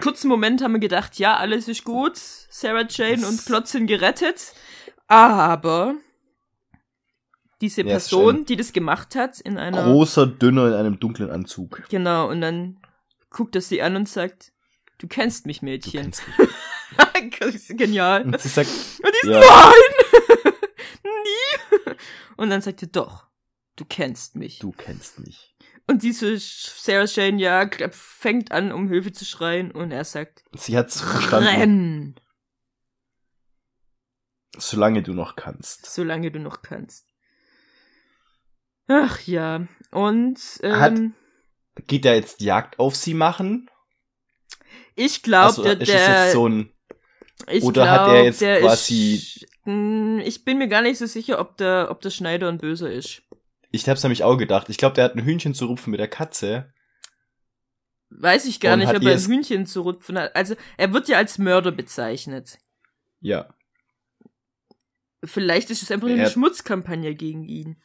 kurzen Moment haben wir gedacht, ja, alles ist gut. Sarah Jane und Klotz sind gerettet. Aber diese Ja, Person, die das gemacht hat, in einer. Großer, dünner in einem dunklen Anzug. Genau, und dann guckt er sie an und sagt, du kennst mich, Mädchen. kennst mich. genial. Und sie sagt, Und die Ja. nein! Nie! Und dann sagt er, doch, du kennst mich. du kennst mich. Und diese Sarah Jane, ja, fängt an, um Hilfe zu schreien und er sagt, Sie hat's verstanden. renn, Solange du noch kannst. solange du noch kannst. Ach ja, und Hat- ähm, Geht er jetzt Jagd auf sie machen? ich glaube, Also, der, der so ein, ich oder hat glaub, er jetzt quasi- Ist, Hm, ich bin mir gar nicht so sicher, ob der, ob der Schneider ein Böser ist. Ich hab's nämlich auch gedacht, ich glaube, der hat ein Hühnchen zu rupfen mit der Katze. Weiß ich gar Und nicht, ob er ein Hühnchen zu rupfen hat. Also, er wird ja als Mörder bezeichnet. Ja. Vielleicht ist es einfach Er- eine Schmutzkampagne gegen ihn.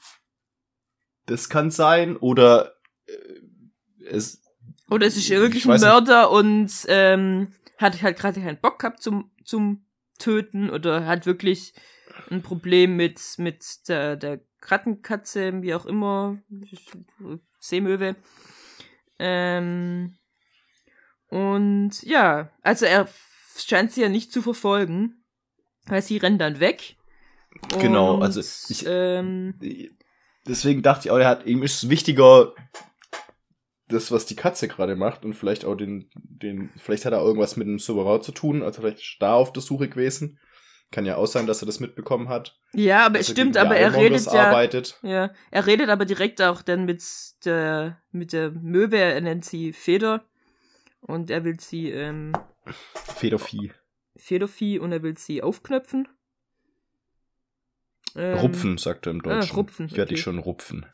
Das kann sein. Oder äh, es. Oder es ist Ich wirklich ein. Mörder und ähm, hat halt gerade keinen Bock gehabt zum, zum Töten oder hat wirklich ein Problem mit, mit der, der Rattenkatze, wie auch immer, Seemöwe. Ähm, und ja, also er scheint sie ja nicht zu verfolgen, weil sie rennen dann weg. Genau, Und, also ich- ähm, Deswegen dachte ich auch, er hat, ihm ist es wichtiger, das, was die Katze gerade macht und vielleicht auch den, den, vielleicht hat er irgendwas mit dem Silverau zu tun, also vielleicht ist da auf der Suche gewesen. Kann ja auch sein, dass er das mitbekommen hat. ja, aber es stimmt, aber er redet ja. arbeitet. Ja, er redet aber direkt auch dann mit der, mit der Möwe, er nennt sie Feder. Und er will sie, ähm, Federvieh. Federvieh und er will sie aufknöpfen. Ähm, Rupfen, sagt er im Deutschen. rupfen, Ich werde dich schon rupfen.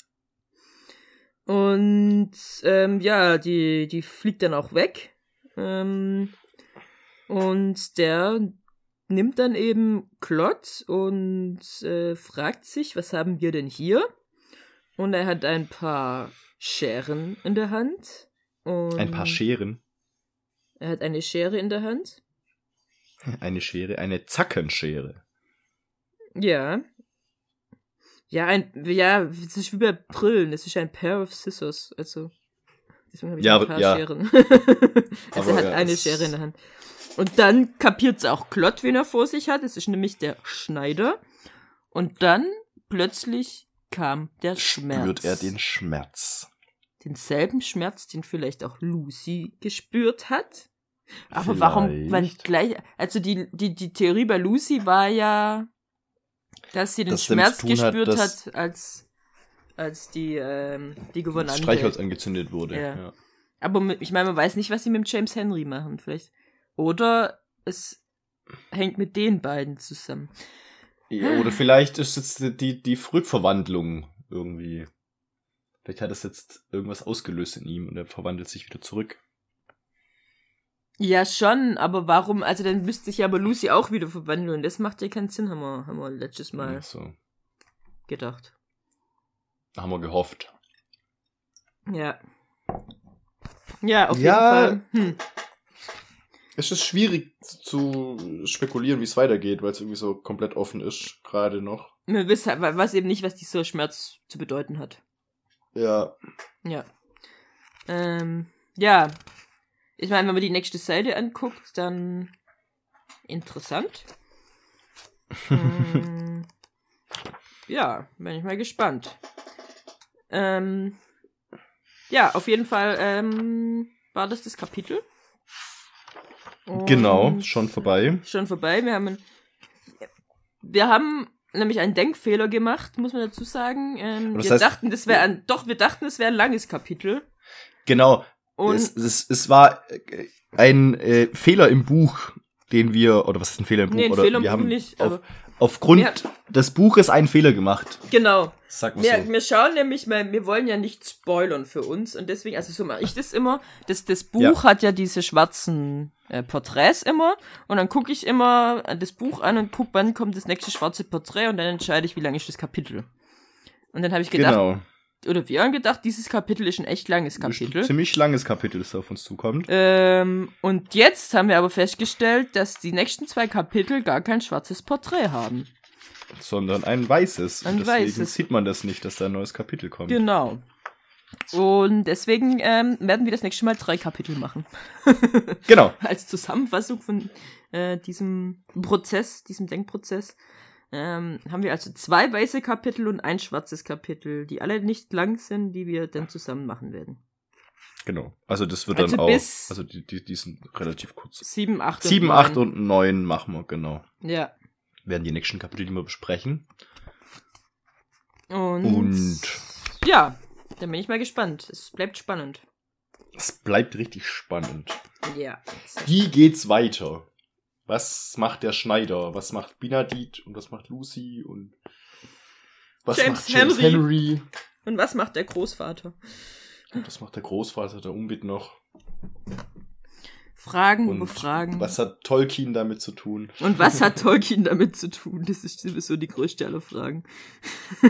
Und ähm, ja, die, die fliegt dann auch weg. Ähm, und der nimmt dann eben Klott und äh, fragt sich, was haben wir denn hier? Und er hat ein paar Scheren in der Hand. Ein paar Scheren. Er hat eine Schere in der Hand. Eine Schere, eine Zackenschere. Ja. Ja, ein, ja, es ist wie bei Brillen, es ist ein Pair of Scissors, also. Deswegen habe ich Ja, ein paar ja. Scheren. also Aber er hat ja, eine Schere in der Hand. Und dann kapiert es auch Klott, wen er vor sich hat. Es ist nämlich der Schneider. Und dann plötzlich kam der Schmerz. Spürt er den Schmerz. denselben Schmerz, den vielleicht auch Lucy gespürt hat. Aber warum, wenn Vielleicht. gleich, also die, die, die Theorie bei Lucy war ja, dass sie den damit Schmerz hat, gespürt dass- hat, als, als die, ähm, die Das Gouvernante. Streichholz angezündet wurde. Ja. Ja. Aber ich meine, man weiß nicht, was sie mit James Henry machen, vielleicht. Oder es hängt mit den beiden zusammen. Ja, oder vielleicht ist jetzt die, die Rückverwandlung irgendwie. Vielleicht hat es jetzt irgendwas ausgelöst in ihm und er verwandelt sich wieder zurück. Ja, schon, aber warum, also dann müsste sich ja aber Lucy auch wieder verwandeln und das macht ja keinen Sinn, haben wir, haben wir letztes Mal So. gedacht. Haben wir gehofft. Ja. Ja, auf Ja. jeden Fall. Hm. Es ist schwierig zu spekulieren, wie es weitergeht, weil es irgendwie so komplett offen ist, gerade noch. Wir wissen halt, weiß eben nicht, was dieser Schmerz zu bedeuten hat. Ja. Ja. Ähm, ja. Ich meine, wenn man die nächste Seite anguckt, dann interessant. Hm. ja, bin ich mal gespannt. Ähm, ja, auf jeden Fall ähm, war das das Kapitel. Genau, schon vorbei. schon vorbei. Wir haben, wir haben nämlich einen Denkfehler gemacht, muss man dazu sagen. Ähm, wir heißt- dachten, das wäre ein, doch, wir dachten, es wäre ein langes Kapitel. Genau. Und es, es, es war ein äh, Fehler im Buch, den wir, oder was ist ein Fehler im Buch? nee, ein oder Fehler im wir Buch haben nicht. auf, Aber, aufgrund Ja. des Buches einen Fehler gemacht. genau. Sag mal Wir, so. wir schauen nämlich, weil wir wollen ja nicht spoilern für uns und deswegen, also so mache ich das immer. Das, das Buch Ja. hat ja diese schwarzen äh, Porträts immer und dann gucke ich immer das Buch an und gucke, wann kommt das nächste schwarze Porträt und dann entscheide ich, wie lang ist das Kapitel. Und dann habe ich gedacht, Genau. Oder wir haben gedacht, dieses Kapitel ist ein echt langes Ist ein Kapitel. ziemlich langes Kapitel, das auf uns zukommt. Ähm, und jetzt haben wir aber festgestellt, dass die nächsten zwei Kapitel gar kein schwarzes Porträt haben. sondern ein weißes. Ein und deswegen weißes. sieht man das nicht, dass da ein neues Kapitel kommt. Genau. Und deswegen ähm, werden wir das nächste Mal drei Kapitel machen. Genau. Als Zusammenfassung von äh, diesem Prozess, diesem Denkprozess. Ähm, haben wir also zwei weiße Kapitel und ein schwarzes Kapitel, die alle nicht lang sind, die wir dann zusammen machen werden. Genau. Also das wird Also dann auch. Also die, die, die sind relativ kurz. Sieben, acht und Sieben, neun. acht und neun machen wir, genau. Ja. Werden die nächsten Kapitel, die wir besprechen. Und, Und ja, dann bin ich mal gespannt. Es bleibt spannend. es bleibt richtig spannend. Ja. Wie geht's weiter? Was macht der Schneider? Was macht Binadit? Und was macht Lucy? Und was James macht James Henry. Henry? Und was macht der Großvater? Und was macht der Großvater, der Umbit noch? Fragen Und über Fragen. Was hat Tolkien damit zu tun? Und was hat Tolkien damit zu tun? Das ist sowieso die größte aller Fragen.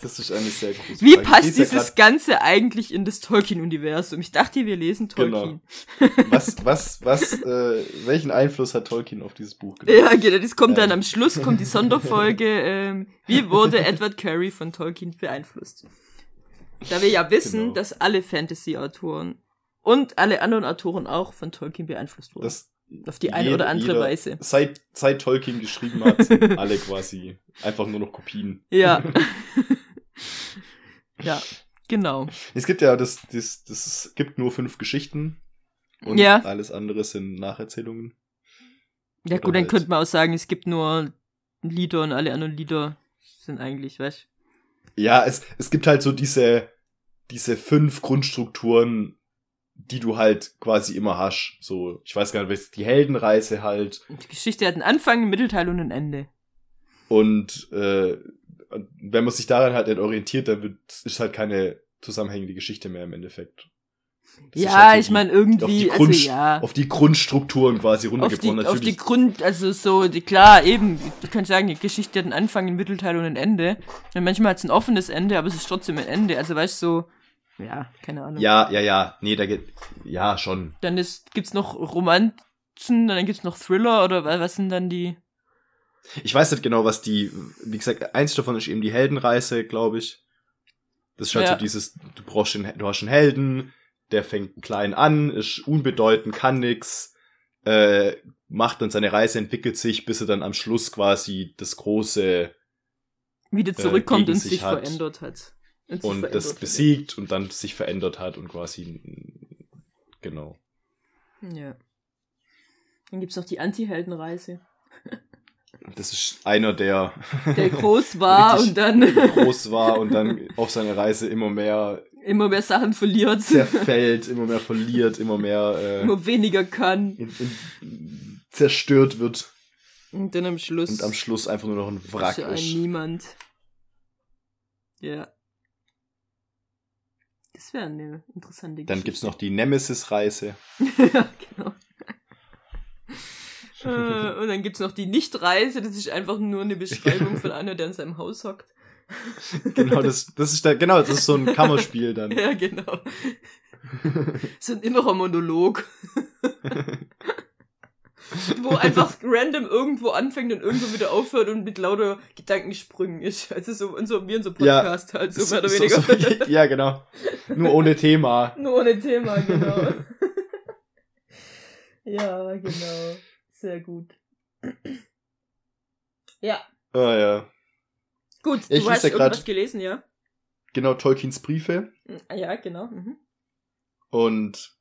Das ist eine sehr große Wie Frage. Ich passt ja dieses Ganze eigentlich in das Tolkien-Universum? Ich dachte, wir lesen Tolkien. grad- Was, was, was, äh, welchen Einfluss hat Tolkien auf dieses Buch genommen? Ja, genau, das kommt dann Ähm. am Schluss, kommt die Sonderfolge. Ähm, wie wurde Edward Carey von Tolkien beeinflusst? Da wir ja wissen, Genau. dass alle Fantasy-Autoren und alle anderen Autoren auch von Tolkien beeinflusst wurden. Das auf die eine jeder- oder andere jeder- Weise. Seit, seit Tolkien geschrieben hat, sind alle quasi einfach nur noch Kopien. Ja. ja, genau. Es gibt ja, das, das, das es gibt nur fünf Geschichten. Und Ja. alles andere sind Nacherzählungen. Ja Oder gut, dann halt- könnte man auch sagen, es gibt nur Lieder und alle anderen Lieder sind eigentlich, weißt Ja, es, es gibt halt so diese, diese fünf Grundstrukturen, die du halt quasi immer hast. So, ich weiß gar nicht, was die Heldenreise halt Die Geschichte hat einen Anfang, einen Mittelteil und ein Ende. und äh, wenn man sich daran halt nicht orientiert, dann wird, ist halt keine zusammenhängende Geschichte mehr im Endeffekt. Das ja, halt so ich die- meine auf irgendwie, die, also Grund, ja. auf die Grundstrukturen quasi auf die, runtergebrochen. auf die Natürlich, Grund, also so, die, klar, eben, du kannst sagen, die Geschichte hat einen Anfang, einen Mittelteil und ein Ende. Und manchmal hat es ein offenes Ende, aber es ist trotzdem ein Ende. Also weißt du, so, ja, keine Ahnung. ja, ja, ja, nee, da geht, ja, schon. Dann ist, gibt's noch Romanzen, dann gibt's noch Thriller oder wa- was sind dann die? Ich weiß nicht genau, was die, wie gesagt, eins davon ist eben die Heldenreise, glaube ich. Das ist halt Ja. so dieses, du brauchst den, du hast einen Helden, der fängt klein an, ist unbedeutend, kann nix, äh, macht dann seine Reise, entwickelt sich, bis er dann am Schluss quasi das große Wieder zurückkommt Äh, gegen und sich sich hat. verändert hat. Und, das besiegt und dann sich verändert hat und quasi, genau. Ja. Dann gibt's noch die Anti-Heldenreise, Das ist einer, der der groß war und dann groß war und dann auf seiner Reise immer mehr immer mehr Sachen verliert, zerfällt, immer mehr verliert, immer mehr äh, immer weniger kann in, in, zerstört wird und dann am Schluss und am Schluss einfach nur noch ein Wrack ist ein ist. Niemand. Ja. Das wäre eine interessante Dann gibt's noch die Nemesis-Reise. ja, genau. äh, und dann gibt's noch die Nicht-Reise, das ist einfach nur eine Beschreibung von einer, der in seinem Haus hockt. Genau, das, das ist da, genau, das ist so ein Kammerspiel dann. Ja, genau. so ein innerer Monolog. wo einfach random irgendwo anfängt und irgendwo wieder aufhört und mit lauter Gedankensprüngen ist. Also so, und so wie so einem Ja, Podcast halt, so So- mehr oder so- weniger. so- ja, genau. Nur ohne Thema. Nur ohne Thema, genau. ja, genau. Sehr gut. Ja, Ah, ja. gut. Ich du hast ja grad- irgendwas gelesen, ja? Genau, Tolkiens Briefe. Ah, Ja, genau. Mhm. Und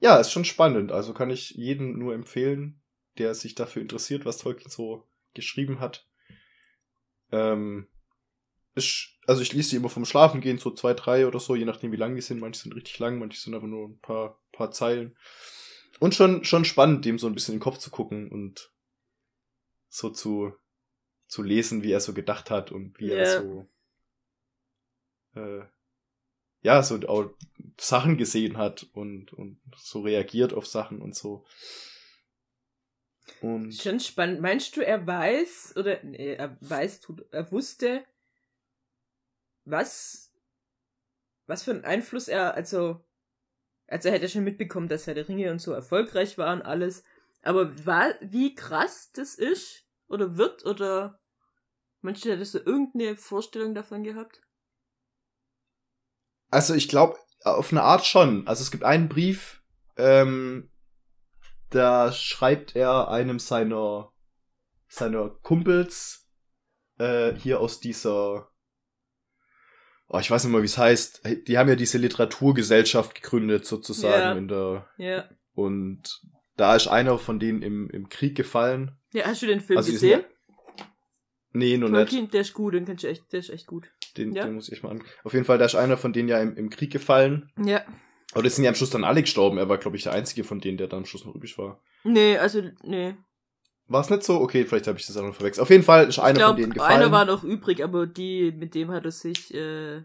ja, ist schon spannend. Also kann ich jedem nur empfehlen, der sich dafür interessiert, was Tolkien so geschrieben hat. Ähm, ist, also ich lese die immer vom Schlafen gehen, so zwei, drei oder so, je nachdem wie lang die sind. Manche sind richtig lang, manche sind aber nur ein paar, paar Zeilen. Und schon, schon spannend, dem so ein bisschen in den Kopf zu gucken und so zu, zu lesen, wie er so gedacht hat und wie Ja. er so, äh, ja, so auch Sachen gesehen hat und, und so reagiert auf Sachen und so. Und Schon spannend. Meinst du, er weiß, oder nee, er weiß, er wusste, was, was für einen Einfluss er, also, also er hätte schon mitbekommen, dass Herr der Ringe und so erfolgreich war und alles. Aber war, wie krass das ist, oder wird, oder du, hättest du irgendeine Vorstellung davon gehabt? Also ich glaube, auf eine Art schon. Also es gibt einen Brief, ähm, da schreibt er einem seiner seiner Kumpels äh, hier aus dieser oh, ich weiß nicht mal, wie es heißt. Die haben ja diese Literaturgesellschaft gegründet sozusagen Ja. in der Ja. und da ist einer von denen im, im Krieg gefallen. Ja, hast du den Film Also gesehen? Nee, noch nicht. Tolkien, der ist gut, den kannst du echt, der ist echt gut. Den, Ja. den muss ich mal an. Auf jeden Fall, da ist einer von denen ja im, im Krieg gefallen. Ja. Aber das sind ja am Schluss dann alle gestorben. Er war, glaube ich, der einzige von denen, der dann am Schluss noch übrig war. Nee, also, nee. War es nicht so? Okay, vielleicht habe ich das auch noch verwechselt. Auf jeden Fall ist einer ich von denen gefallen. einer war noch übrig, aber die, mit dem hat er sich äh,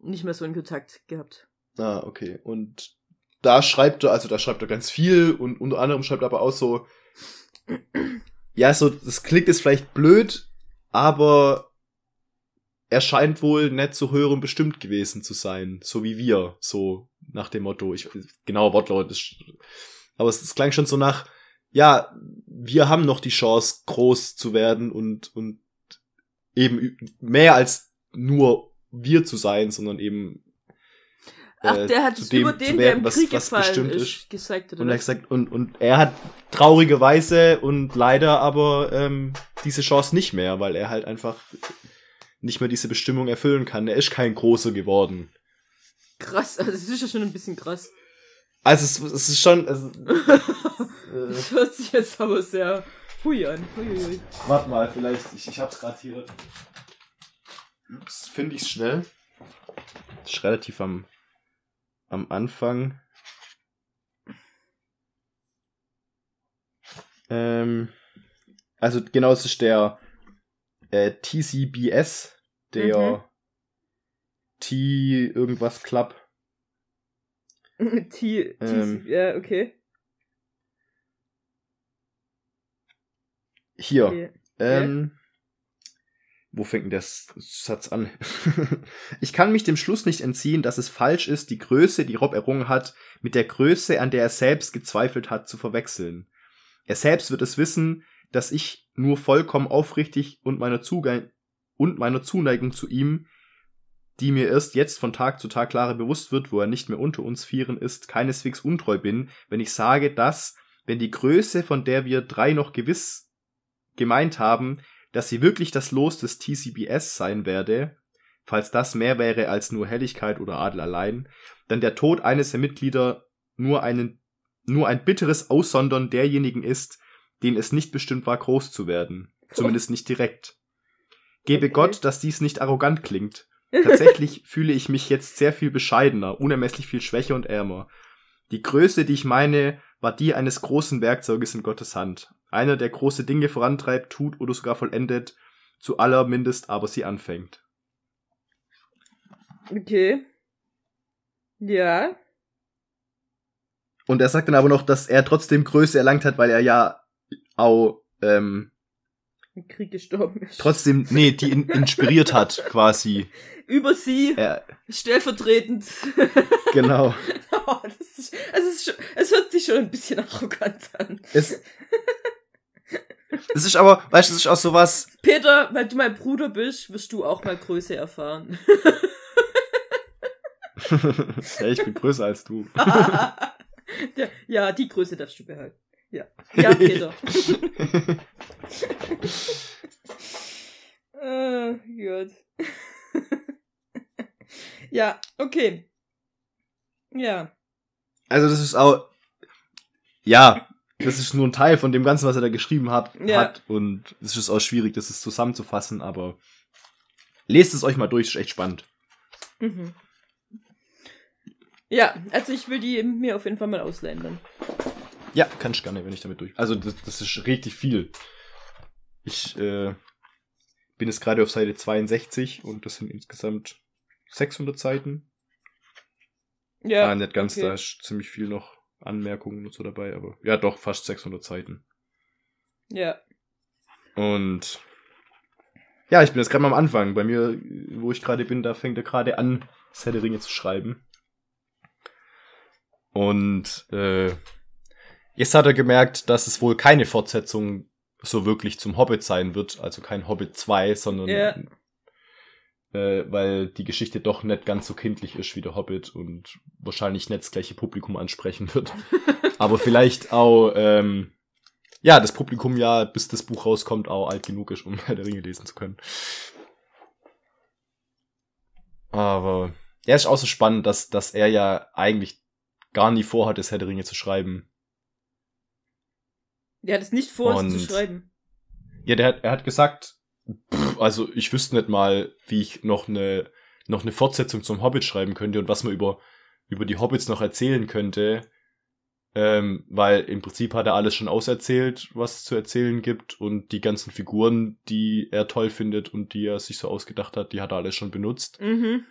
nicht mehr so in Kontakt gehabt. ah, okay. Und da schreibt er, also da schreibt er ganz viel und unter anderem schreibt er aber auch so, ja, so, das klingt jetzt vielleicht blöd, aber er scheint wohl nicht so höherem bestimmt gewesen zu sein, so wie wir, so nach dem Motto. Ich, genau, Wortlaut ist, aber es, es klang schon so nach, ja, wir haben noch die Chance, groß zu werden und, und eben mehr als nur wir zu sein, sondern eben Ach, äh, der hat es über den, werden, der im was, Krieg was gefallen ist, gesagt. Oder und, er gesagt und, und er hat traurigerweise und leider aber ähm, diese Chance nicht mehr, weil er halt einfach nicht mehr diese Bestimmung erfüllen kann. Er ist kein Großer geworden. Krass, also es ist ja schon ein bisschen krass. Also es, es ist schon... Also, äh, das hört sich jetzt aber sehr hui an. Warte mal, vielleicht, ich, ich hab's gerade hier. Ups, finde ich's schnell. Das ist relativ am am Anfang. Ähm, also genau, es ist der äh, TCBS, der mhm. T irgendwas Club. T, ähm, ja, okay. Hier. Okay. Ähm, wo fängt denn der Satz an? ich kann mich dem Schluss nicht entziehen, dass es falsch ist, die Größe, die Rob errungen hat, mit der Größe, an der er selbst gezweifelt hat, zu verwechseln. Er selbst wird es wissen, dass ich nur vollkommen aufrichtig und meiner, Zuge und meiner Zuneigung zu ihm, die mir erst jetzt von Tag zu Tag klarer bewusst wird, wo er nicht mehr unter uns vieren ist, keineswegs untreu bin, wenn ich sage, dass, wenn die Größe, von der wir drei noch gewiss gemeint haben, dass sie wirklich das Los des TCBS sein werde, falls das mehr wäre als nur Helligkeit oder Adel allein, dann der Tod eines der Mitglieder nur, einen, nur ein bitteres Aussondern derjenigen ist, denen es nicht bestimmt war, groß zu werden. Zumindest nicht direkt. Gebe okay. Gott, dass dies nicht arrogant klingt. Tatsächlich fühle ich mich jetzt sehr viel bescheidener, unermesslich viel schwächer und ärmer. Die Größe, die ich meine, war die eines großen Werkzeuges in Gottes Hand einer, der große Dinge vorantreibt, tut oder sogar vollendet, zu aller Mindest aber sie anfängt. Okay. Ja. Und er sagt dann aber noch, dass er trotzdem Größe erlangt hat, weil er ja auch ähm, im Krieg gestorben ist. Trotzdem, nee, die in, inspiriert hat, quasi. Über sie, er, stellvertretend. Genau. oh, das ist, es, ist schon, es hört sich schon ein bisschen arrogant an. Es, es ist aber, weißt du, es ist auch sowas. Peter, weil du mein Bruder bist, wirst du auch mal Größe erfahren. ja, ich bin größer als du. ja, die Größe darfst du behalten. Ja. Ja, Peter. äh, gut. ja, okay. Ja. Also das ist auch. Ja, das ist nur ein Teil von dem Ganzen, was er da geschrieben hat. Ja. hat und es ist auch schwierig, das ist zusammenzufassen, aber lest es euch mal durch, ist echt spannend. Mhm. Ja, also ich will die mir auf jeden Fall mal ausleihen dann. Ja, kann ich gerne, wenn ich damit durch. Also das, das ist richtig viel. Ich äh, bin jetzt gerade auf Seite 62 und das sind insgesamt 600 Seiten. Ja. Ah, nicht ganz, okay. da ist ziemlich viel noch Anmerkungen und so dabei, aber ja, doch, fast 600 Seiten. Ja. Und ja, ich bin jetzt gerade mal am Anfang. Bei mir, wo ich gerade bin, da fängt er gerade an, das Herr Ringe zu schreiben. Und äh, jetzt hat er gemerkt, dass es wohl keine Fortsetzung so wirklich zum Hobbit sein wird, also kein Hobbit 2, sondern ja äh, weil die Geschichte doch nicht ganz so kindlich ist wie der Hobbit und wahrscheinlich nicht das gleiche Publikum ansprechen wird. Aber vielleicht auch, ähm, ja, das Publikum ja, bis das Buch rauskommt, auch alt genug ist, um Herr der Ringe lesen zu können. Aber er ist auch so spannend, dass, dass er ja eigentlich gar nie vorhat, das Herr der Ringe zu schreiben. Er hat es nicht vor, und, es zu schreiben. Ja, der hat, er hat gesagt, Pff, also ich wüsste nicht mal, wie ich noch eine, noch eine Fortsetzung zum Hobbit schreiben könnte und was man über, über die Hobbits noch erzählen könnte. Ähm, weil im Prinzip hat er alles schon auserzählt, was es zu erzählen gibt und die ganzen Figuren, die er toll findet und die er sich so ausgedacht hat, die hat er alles schon benutzt. Mhm.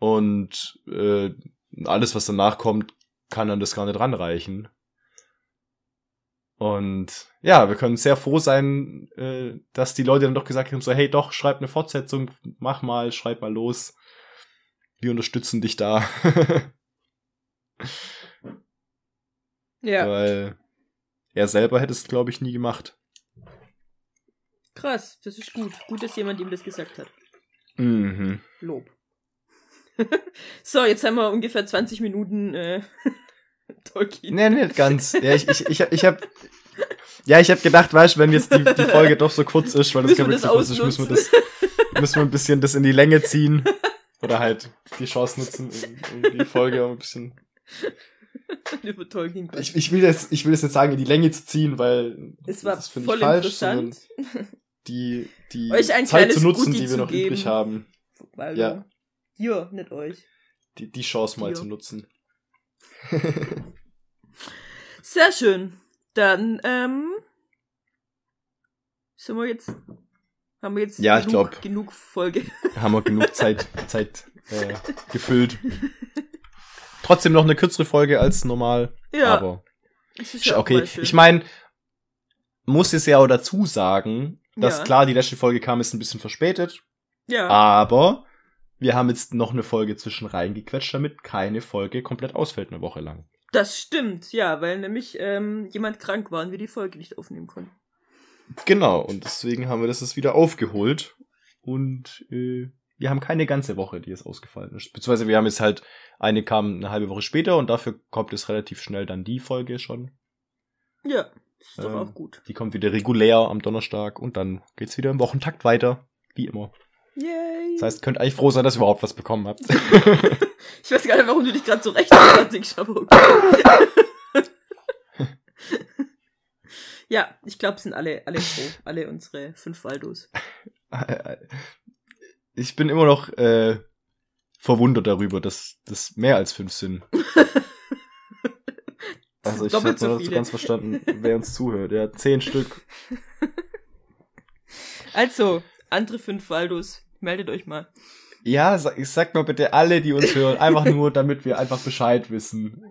Und äh, alles, was danach kommt, kann dann das gar nicht ranreichen. Und ja, wir können sehr froh sein, äh, dass die Leute dann doch gesagt haben, so, hey doch, schreib eine Fortsetzung, mach mal, schreib mal los. Wir unterstützen dich da. Ja. Weil er selber hätte es, glaube ich, nie gemacht. Krass, das ist gut. Gut, dass jemand ihm das gesagt hat. Mhm. Lob. so, jetzt haben wir ungefähr 20 Minuten äh, Tolkien. Nee, nicht ganz. Ja, ich, ich, ich, ich hab. Ja, ich hab gedacht, weißt du, wenn jetzt die, die Folge doch so kurz ist, weil das Müssen wir das Witz ist, müssen wir das, müssen wir ein bisschen das in die Länge ziehen. Oder halt die Chance nutzen, um, um die Folge ein bisschen. Über Tolkien Ich, ich, will jetzt, ich will das jetzt sagen, in die Länge zu ziehen, weil Es war das finde voll ich falsch, interessant. die, die Euch ein Zeit zu nutzen, Goodie die wir noch geben. übrig haben. Weil Ja. Dir, nicht euch. Die, die Chance mal Ja. zu nutzen. Sehr schön. Dann, ähm. Sind wir jetzt. Haben wir jetzt Ja, ich genug, glaub. genug Folge. haben wir genug Zeit, Zeit äh, gefüllt. Trotzdem noch eine kürzere Folge als normal. Ja. Aber ja okay, ich meine, muss es ja auch dazu sagen, dass Ja. klar, die letzte Folge kam ist ein bisschen verspätet, Ja. aber wir haben jetzt noch eine Folge zwischen reingequetscht, damit keine Folge komplett ausfällt eine Woche lang. Das stimmt, ja, weil nämlich ähm, jemand krank war und wir die Folge nicht aufnehmen konnten. Genau, und deswegen haben wir das jetzt wieder aufgeholt und äh, wir haben keine ganze Woche, die jetzt ausgefallen ist. Beziehungsweise wir haben jetzt halt, eine kam eine halbe Woche später und dafür kommt es relativ schnell dann die Folge schon. Ja, ist doch Ähm, auch gut. Die kommt wieder regulär am Donnerstag und dann geht's wieder im Wochentakt weiter, wie immer. Yay. Das heißt, könnt eigentlich froh sein, dass ihr überhaupt was bekommen habt. ich weiß gar nicht, warum du dich gerade so aber okay. ja, ich glaube, sind alle, alle froh. Alle unsere fünf Waldos. ich bin immer noch äh, verwundert darüber, dass das mehr als fünf sind. Also ich habe so noch nicht ganz verstanden, wer uns zuhört. Ja, zehn Stück. Also, andere fünf Waldos, meldet euch mal. Ja, sag, sag mal bitte alle, die uns hören, einfach nur, damit wir einfach Bescheid wissen.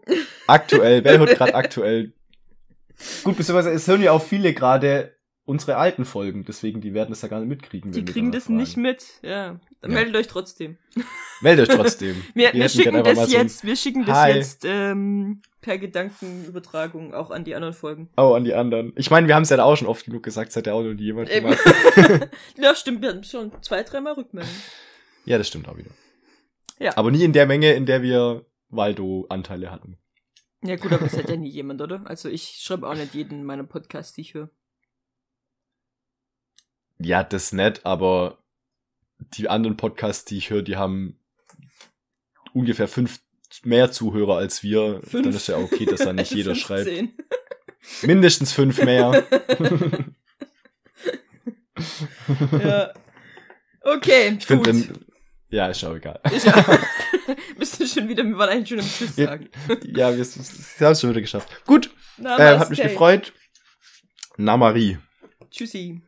Aktuell, wer hört gerade aktuell? Gut, beziehungsweise es hören ja auch viele gerade unsere alten Folgen, deswegen die werden das ja gar nicht mitkriegen. Die kriegen das nicht fragen. mit. Ja, dann Ja. meldet euch trotzdem. Meldet euch trotzdem. Wir, wir, schicken das so jetzt, wir schicken das Hi. jetzt ähm, per Gedankenübertragung auch an die anderen Folgen. Oh, an die anderen. Ich meine, wir haben es ja auch schon oft genug gesagt, es hat ja auch noch nie jemand Eben. gemacht. ja, stimmt, wir hatten schon zwei, dreimal Rückmeldungen. Ja, das stimmt auch wieder. Ja. Aber nie in der Menge, in der wir Waldo-Anteile hatten. Ja gut, aber das hat ja nie jemand, oder? Also ich schreibe auch nicht jeden meiner Podcasts, die ich höre. Ja, das nett, aber die anderen Podcasts, die ich höre, die haben ungefähr fünf mehr Zuhörer als wir. Fünf. Dann ist ja okay, dass da nicht Also jeder schreibt. 15. Mindestens fünf mehr. ja. Okay, Ich finde, ja, ist auch egal. Ich, ja. Müsste schon wieder, wir waren eigentlich schon im Tschüss Ja. sagen. Ja, wir, wir haben es schon wieder geschafft. Gut, äh, hat mich gefreut. Na, Marie. Tschüssi.